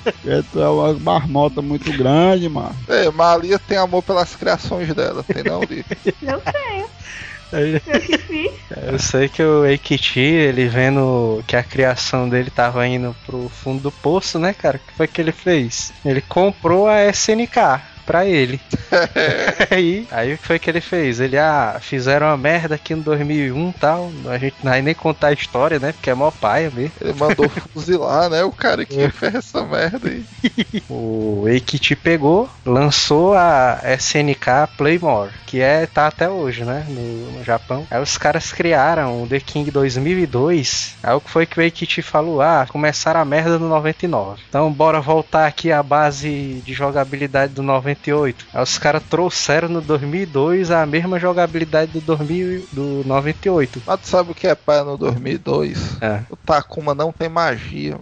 Porque tu é uma marmota muito grande, mano. É, Malia tem amor pelas criações dela, tem não, Li? Eu tenho. eu sei que o Eikichi, ele vendo que a criação dele tava indo pro fundo do poço, né, cara? O que foi que ele fez? Ele comprou a SNK pra ele. aí, aí o que foi que ele fez? Ele, ah, fizeram uma merda aqui no 2001 e tal. A gente não vai nem contar a história, né? Porque é mó paia mesmo. Ele mandou fuzilar, né? O cara que fez essa merda aí. O Eikichi pegou, lançou a SNK Playmore, que é tá até hoje, né, no, no Japão. Aí os caras criaram o The King 2002. Aí o que foi que o Eikichi falou? Ah, começaram a merda no 99. Então bora voltar aqui à base de jogabilidade do 98. Aí os caras trouxeram no 2002 a mesma jogabilidade do 2000, do 98. Mas tu sabe o que é pai no 2002? É. O Takuma não tem magia.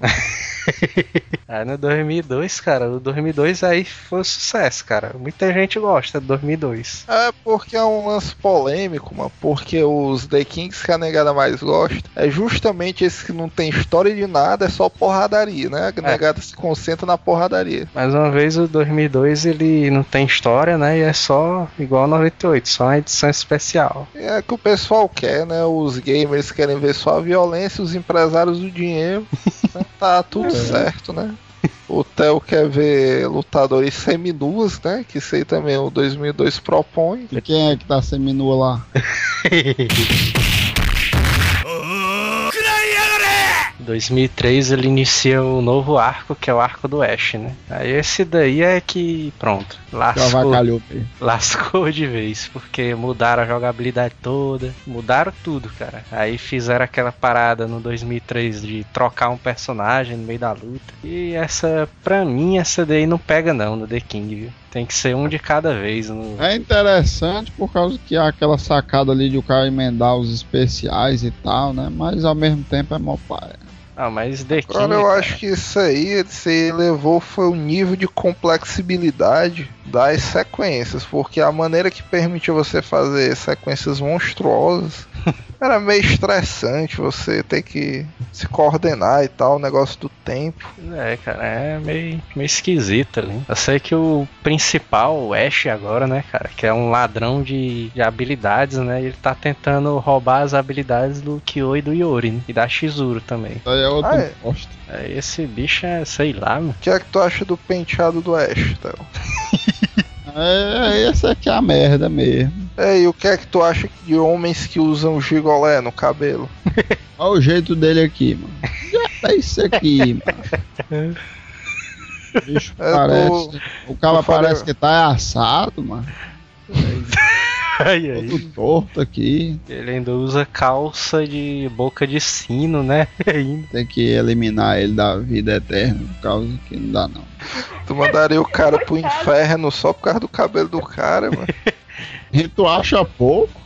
Aí no 2002, cara, o 2002 aí foi um sucesso, cara. Muita gente gosta do 2002. É porque é um lance polêmico, mano. Porque os The Kings que a negada mais gosta é justamente esse que não tem história de nada, é só porradaria, né? A negada se concentra na porradaria. Mais uma vez, o 2002 ele não tem história, né? E é só igual ao 98, só uma edição especial. É que o pessoal quer, né? Os gamers querem ver só a violência, os empresários do dinheiro. tá tudo certo, né? O Theo quer ver lutadores seminuas, né? Que isso aí também o 2002 propõe. E quem é que tá seminua lá? Em 2003 ele inicia o novo arco, que é o arco do Ash, né? Aí esse daí é que, pronto, Já lascou, lascou de vez, porque mudaram a jogabilidade toda, mudaram tudo, cara. Aí fizeram aquela parada no 2003 de trocar um personagem no meio da luta. E essa, pra mim, essa daí não pega não no The King, viu? Tem que ser um de cada vez. No... É interessante por causa que há aquela sacada ali de o cara emendar os especiais e tal, né? Mas ao mesmo tempo é mó pai. Ah, mas The King. Agora eu cara, acho que isso aí isso aí elevou foi o nível de complexibilidade das sequências, porque a maneira que permitia você fazer sequências monstruosas era meio estressante você ter que se coordenar e tal, o negócio do tempo. É, cara, é meio, meio esquisito ali. Eu sei que o principal, o Ash agora, né, cara, que é um ladrão de, de habilidades, né, ele tá tentando roubar as habilidades do Kyo e do Yori, né, e da Shizuru também. Aí é outro Ah, é? É, esse bicho é, sei lá, mano. O que é que tu acha do penteado do Ash, Theo? É, essa aqui é a merda mesmo. É, e o que é que tu acha de homens que usam gigolé no cabelo? Olha o jeito dele aqui, mano. É isso aqui, mano. O bicho Eu parece. O cara eu falei- parece que tá assado, mano. Ai, ai. Todo torto aqui. Ele ainda usa calça de boca de sino, né, ainda. Tem que eliminar ele da vida eterna, por causa que não dá não. Tu mandaria o cara pro inferno só por causa do cabelo do cara, mano? E tu acha pouco?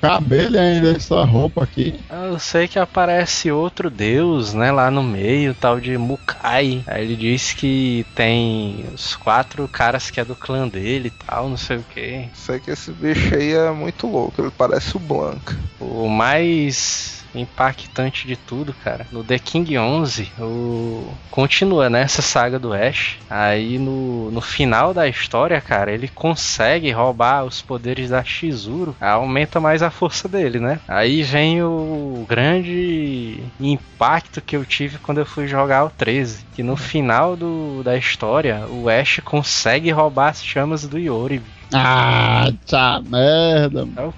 Cabelo ainda essa roupa aqui. Eu sei que aparece outro deus, né, lá no meio, tal de Mukai. Aí ele diz que tem os quatro caras que é do clã dele e tal, não sei o que. Sei que esse bicho aí é muito louco, ele parece o Blanca. O mais impactante de tudo, cara, no The King 11, o... continua nessa saga do Ash. Aí no, no final da história, cara, ele consegue roubar os poderes da Shizuru, aumenta mais a força dele, né? Aí vem o grande impacto que eu tive quando eu fui jogar o 13, que no final do, da história, o Ash consegue roubar as chamas do Yori. Ah, tá merda, mano. É o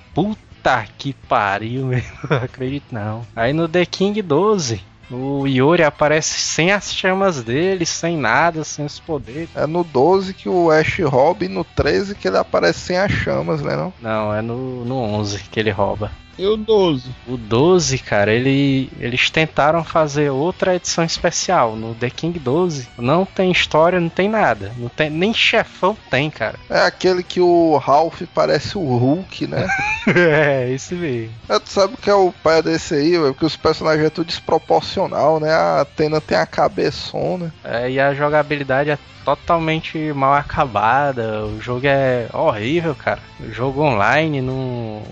puta que pariu, meu. Não acredito não. Aí no The King 12, o Yori aparece sem as chamas dele, sem nada, sem os poderes. É no 12 que o Ash rouba e no 13 que ele aparece sem as chamas, né não? Não, é no, no 11 que ele rouba. E o 12? O 12, cara, ele, eles tentaram fazer outra edição especial. No The King 12, não tem história, não tem nada. Não tem, nem chefão tem, cara. É aquele que o Ralph parece o Hulk, né? é, isso mesmo. É, tu sabe o que é o pai desse aí, velho? Porque os personagens é tudo desproporcional, né? A Atena tem a cabeçona. É, e a jogabilidade é totalmente mal acabada. O jogo é horrível, cara. O jogo online não,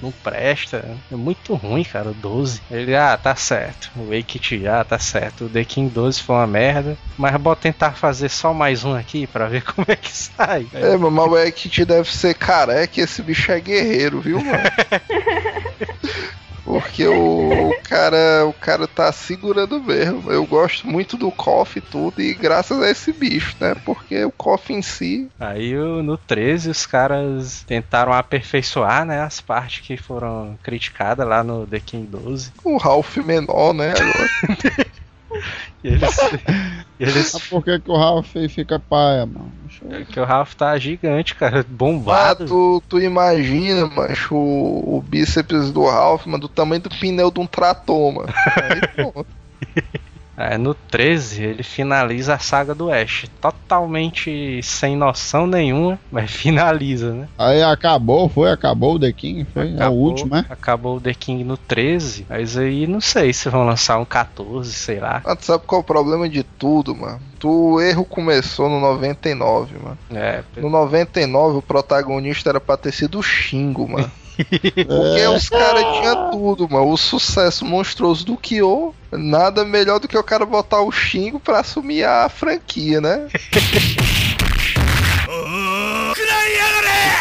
não presta. É muito ruim, cara. O 12. Ele, ah, tá certo. O Wake ah, tá certo. O The King 12 foi uma merda. Mas vou tentar fazer só mais um aqui pra ver como é que sai. É, mas o Ekit deve ser careca e esse bicho é guerreiro, viu, mano? Porque o, o cara o cara tá segurando mesmo. Eu gosto muito do KOF e tudo, e graças a esse bicho, né? Porque o KOF em si Aí no 13 os caras tentaram aperfeiçoar, né, as partes que foram criticadas lá no The King 12. o Ralph menor, né? Agora. E eles, eles Ah, por que, que o Ralph aí fica paia, mano? Deixa eu- que o Ralph tá gigante, cara, Ah, bombado. tu, tu imagina, macho, o, o bíceps do Ralph, mano, do tamanho do pneu de um trator, mano. Aí, pô. É, no 13, ele finaliza a saga do Ash. Totalmente sem noção nenhuma, mas finaliza, né? Aí acabou, foi, acabou o The King, foi, é o Acabou- último, né? Acabou o The King no 13, mas aí não sei se vão lançar um 14, sei lá. Mas tu sabe qual é o problema de tudo, mano? O erro começou no 99, mano. É, No 99, o protagonista era pra ter sido o Xingo, mano. Porque É. os caras tinham tudo, mano. O sucesso monstruoso do Kyo. Nada melhor do que o cara botar o Xingo pra assumir a franquia, né?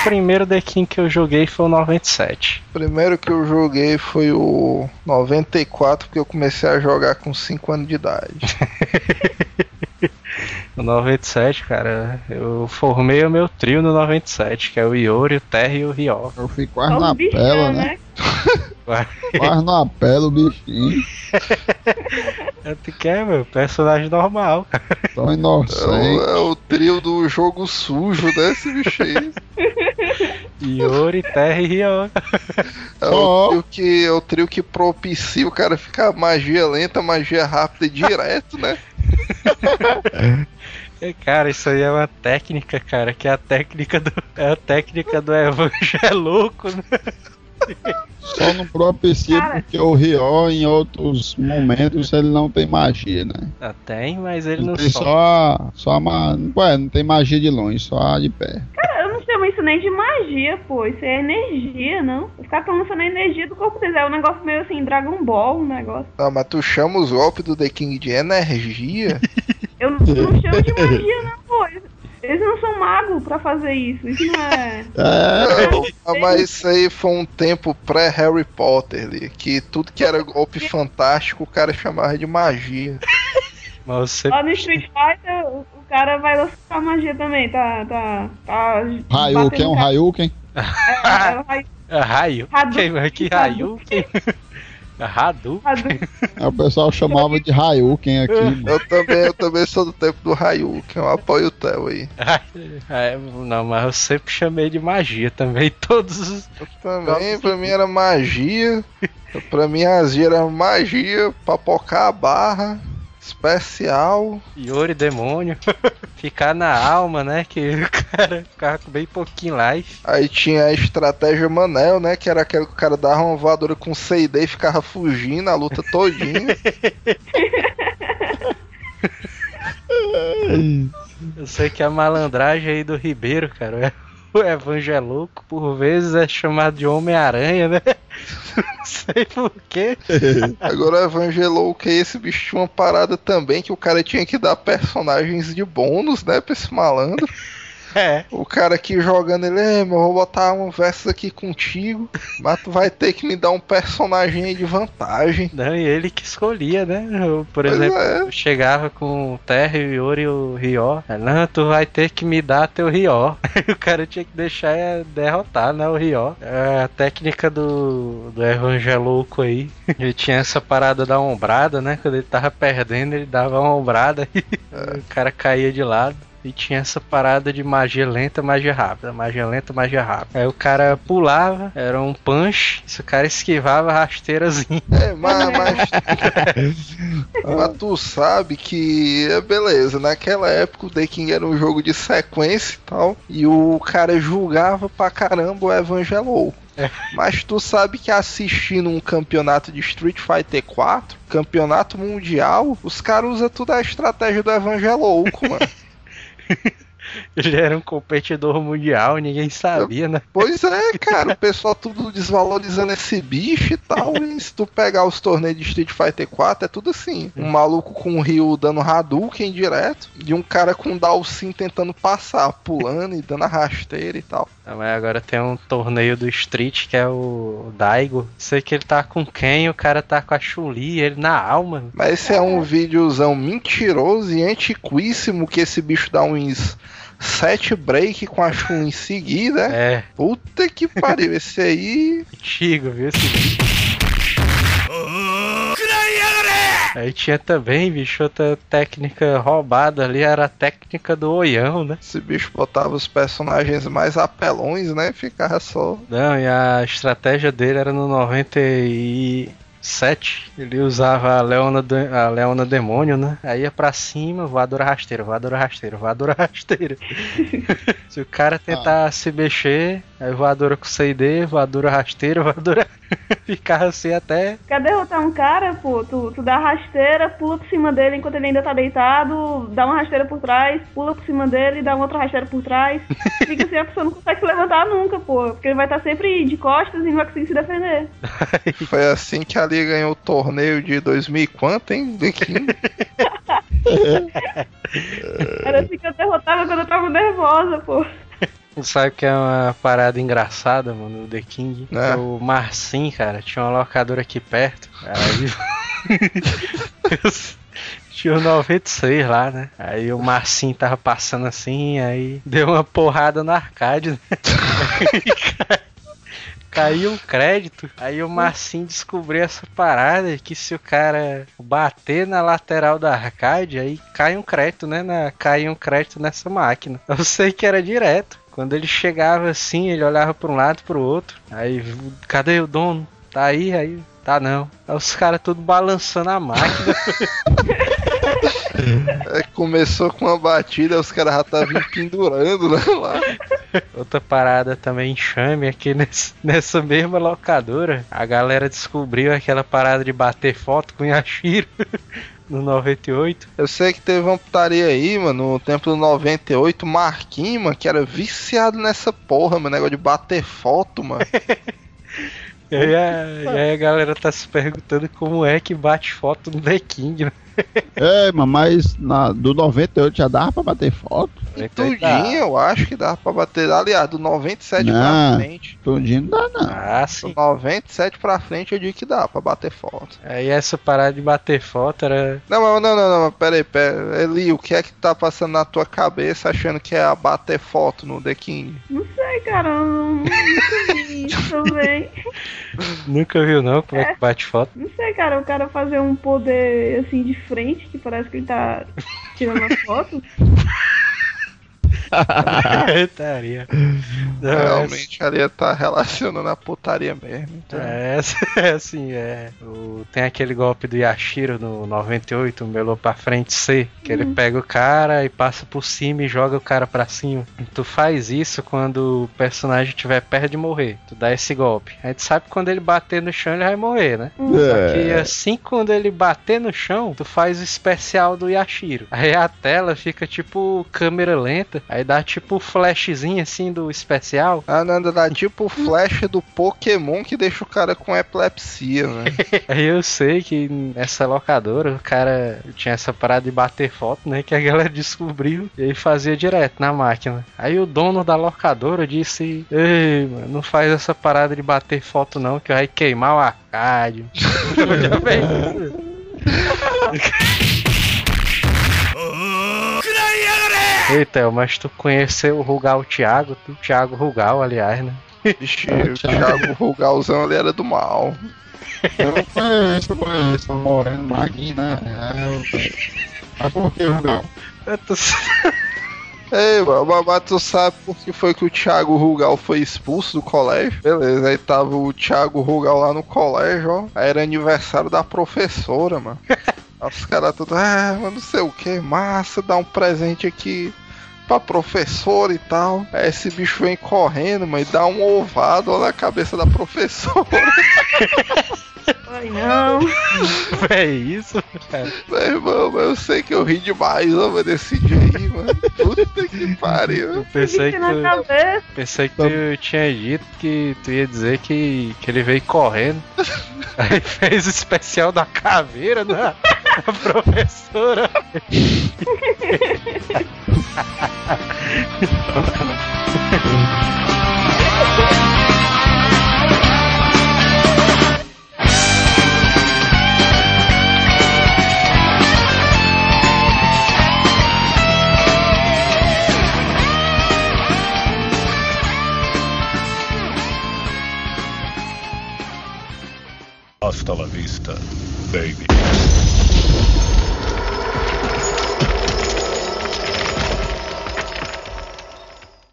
o primeiro The King que eu joguei foi o 97. O primeiro que eu joguei foi o 94, porque eu comecei a jogar com 5 anos de idade. No 97, cara, eu formei o meu trio no 97, que é o Iori, o Terry e o Ryo. Eu fui quase na os bichão, pela, né? né? Quase na pela o bichinho. Tu quer, meu? Personagem normal, cara. Tão É o, inocente. é o trio do jogo sujo, né? Esse bicho aí. Iori, Terry e Ryo. É o, trio que, é o trio que propicia o cara ficar magia lenta, magia rápida e direto, né? É, Cara, isso aí é uma técnica, cara, que é a técnica do. É a técnica do evangelouco, né? Só não propicia Cara. porque o Rio, em outros momentos, ele não tem magia, né? Ah, tem, mas ele Ele não tem solta. só. Só a ma... Ué, não tem magia de longe, só a de pé. Cara, eu não chamo isso nem de magia, pô. Isso é energia, não. Os caras estão lançando a energia do corpo deles. É um negócio meio assim, Dragon Ball, um negócio. Não, mas tu chama os golpes do The King de energia? Eu não, não chamo de magia, não, pô. Eles, não são magos pra fazer isso. Isso não é. É, Não, ah, mas isso aí foi um tempo pré-Harry Potter ali, que tudo que era golpe fantástico o cara chamava de magia. Mas você. Lá no Street Fighter, o, o cara vai lançar magia também. Tá. tá, tá Hayuken, batendo um Hayuken. É, é, o Hay- Ah, Raio. Que Raio? Quem? Radu? Hadouken. O pessoal chamava de Hayuken aqui, mano. Eu também, eu também sou do tempo do Hayuken, eu apoio o Theo aí. É, não, mas eu sempre chamei de magia também. Todos os. Eu também, pra mim era magia. Pra mim a magia era magia, papocar a barra, especial. Iori demônio. Ficar na alma, né? Que o cara ficava com bem pouquinho life. Aí tinha a estratégia Manel, né? Que era aquela que o cara dava uma voadora com CD e ficava fugindo a luta todinha. Eu sei que a malandragem aí do Ribeiro, cara, é o evangelouco, por vezes é chamado de Homem-Aranha, né? Não sei porquê. Agora o Evangelou que esse bicho tinha uma parada também que o cara tinha que dar personagens de bônus, né, pra esse malandro. É. O cara aqui jogando ele, é, meu, eu vou botar um versus aqui contigo, mas tu vai ter que me dar um personagem aí de vantagem. Não, e ele que escolhia, né? Eu, por Pois exemplo, é. eu chegava com o Terry, o Yori e o Rió. Não, tu vai ter que me dar teu Rió. o cara tinha que deixar é, derrotar, né? O Rió. É a técnica do, do Evangelouco aí. Ele tinha essa parada da ombrada, né? Quando ele tava perdendo, ele dava uma ombrada e o cara caía de lado. E tinha essa parada de magia lenta, magia rápida, magia lenta, magia rápida. Aí o cara pulava, era um punch, se o cara esquivava rasteirazinho. É, mas, mas, mas tu sabe que, é beleza, naquela época o The King era um jogo de sequência e tal, e o cara julgava pra caramba o Evangelou. Mas tu sabe que assistindo um campeonato de Street Fighter 4, campeonato mundial, os caras usam toda a estratégia do Evangelouco, mano. Ele era um competidor mundial, ninguém sabia, né? Pois é, cara, o pessoal tudo desvalorizando esse bicho e tal. E se tu pegar os torneios de Street Fighter 4, é tudo assim. Um maluco com o Ryu dando Hadouken direto, e um cara com Dalsin tentando passar, pulando e dando a rasteira e tal. Ah, Mas agora tem um torneio do Street que é o Daigo. Sei que ele tá com quem, o cara tá com a Chuli, ele na alma. Mas esse é um videozão mentiroso e antiquíssimo que esse bicho dá uns sete break com a Chun em seguida. É, Puta que pariu, esse aí. antigo, viu esse bicho? Aí tinha também, bicho, outra técnica roubada ali, era a técnica do oião, né? Esse bicho botava os personagens mais apelões, né? Ficava só. Não, e a estratégia dele era no 97, 7, ele usava a Leona, de- a Leona Demônio, né? Aí ia pra cima, voadora rasteira, voadora rasteira, voadora rasteira. se o cara tentar se mexer, aí voadora com CD, voadora rasteira, voadora. Ficava assim até. Quer derrotar um cara, pô, tu, tu dá rasteira, pula por cima dele enquanto ele ainda tá deitado, dá uma rasteira por trás, pula por cima dele, dá uma outra rasteira por trás. Fica assim, a pessoa não consegue se levantar nunca, pô. Porque ele vai estar sempre de costas e não vai conseguir se defender. Foi assim que a Liga ganhou o torneio de 2000 e quanto, hein? Era assim que eu derrotava quando eu tava nervosa, pô. Sabe que é uma parada engraçada, mano, o The King? É. O Marcin, cara, tinha uma locadora aqui perto. Aí. tinha o 96 lá, né? Aí o Marcin tava passando assim, aí deu uma porrada no arcade, né? Caiu um crédito, aí o Marcin descobriu essa parada que se o cara bater na lateral da arcade, aí cai um crédito, né? Na, cai um crédito nessa máquina. Eu sei que era direto. Quando ele chegava assim, ele olhava para um lado para o outro. Aí, cadê o dono? Tá aí, aí, tá não. Aí os caras tudo balançando a máquina. É, começou com uma batida, os caras já estavam pendurando né, lá. Outra parada também enxame aqui nesse- nessa mesma locadora. A galera descobriu aquela parada de bater foto com Yashiro no 98. Eu sei que teve uma putaria aí, mano, no tempo do 98, Marquinhos, mano, que era viciado nessa porra, mano, negócio de bater foto, mano. E aí, e aí a galera tá se perguntando como é que bate foto no The King, né? É, mas na, do 98 já dava pra bater foto? E tudinho, eu acho que dava pra bater. Aliás, do 97 pra Não. frente. Tudinho não dá, não. Ah, Do sim. 97 pra frente eu digo que dá pra bater foto. Aí essa parada de bater foto era. Não, mas não, não, não, pera aí, pera. Eli, o que é que tá passando na tua cabeça achando que é a bater foto no The King? Não sei, cara, eu não, nunca vi isso também. Nunca viu não como é que bate foto. Não sei, cara, o cara fazer um poder assim de frente, que parece que ele tá tirando a foto. Estaria. Não, Realmente ali tá relacionando a putaria mesmo. Então. É, é assim, é. O- tem aquele golpe do Yashiro no 98, o melou pra frente C, que ele pega o cara e passa por cima e joga o cara pra cima. Tu faz isso quando o personagem estiver perto de morrer. Tu dá esse golpe. A gente sabe que quando ele bater no chão ele vai morrer, né? Só que É. assim quando ele bater no chão, tu faz o especial do Yashiro. Aí a tela fica tipo câmera lenta, aí dá tipo flashzinho assim do especial. Ah, não, dá tipo o flash do Pokémon que deixa o cara com epilepsia, né? Aí eu sei que nessa locadora o cara tinha essa parada de bater foto, né? Que a galera descobriu e aí fazia direto na máquina. Aí o dono da locadora disse: Ei, mano, não faz essa parada de bater foto não, que vai queimar o arcade. Eita, mas tu conheceu o Rugal Thiago, tu, Thiago Rugal, aliás, né? Vixe, o Thiago Rugalzão ali era do mal. Eu conheço, eu conheço. O Moreno Maguinho, né? É, eu... Mas por que, tô- Ei, mano, mas tu sabe por que foi que o Thiago Rugal foi expulso do colégio? Beleza, aí tava o Thiago Rugal lá no colégio, ó. Aí era aniversário da professora, mano. Os caras tudo, ah, mas não sei o que, massa, dá um presente aqui pra professora e tal. Aí esse bicho vem correndo, mas dá um ovado na cabeça da professora. Ai, não. É isso? Meu irmão, mas eu sei que eu ri demais, ó, mas desse dia aí, mano. Puta que pariu. Eu pensei que tu, pensei que tu tinha dito que tu ia dizer que, que ele veio correndo. Aí fez o especial da caveira da, professora. Hasta la vista, baby.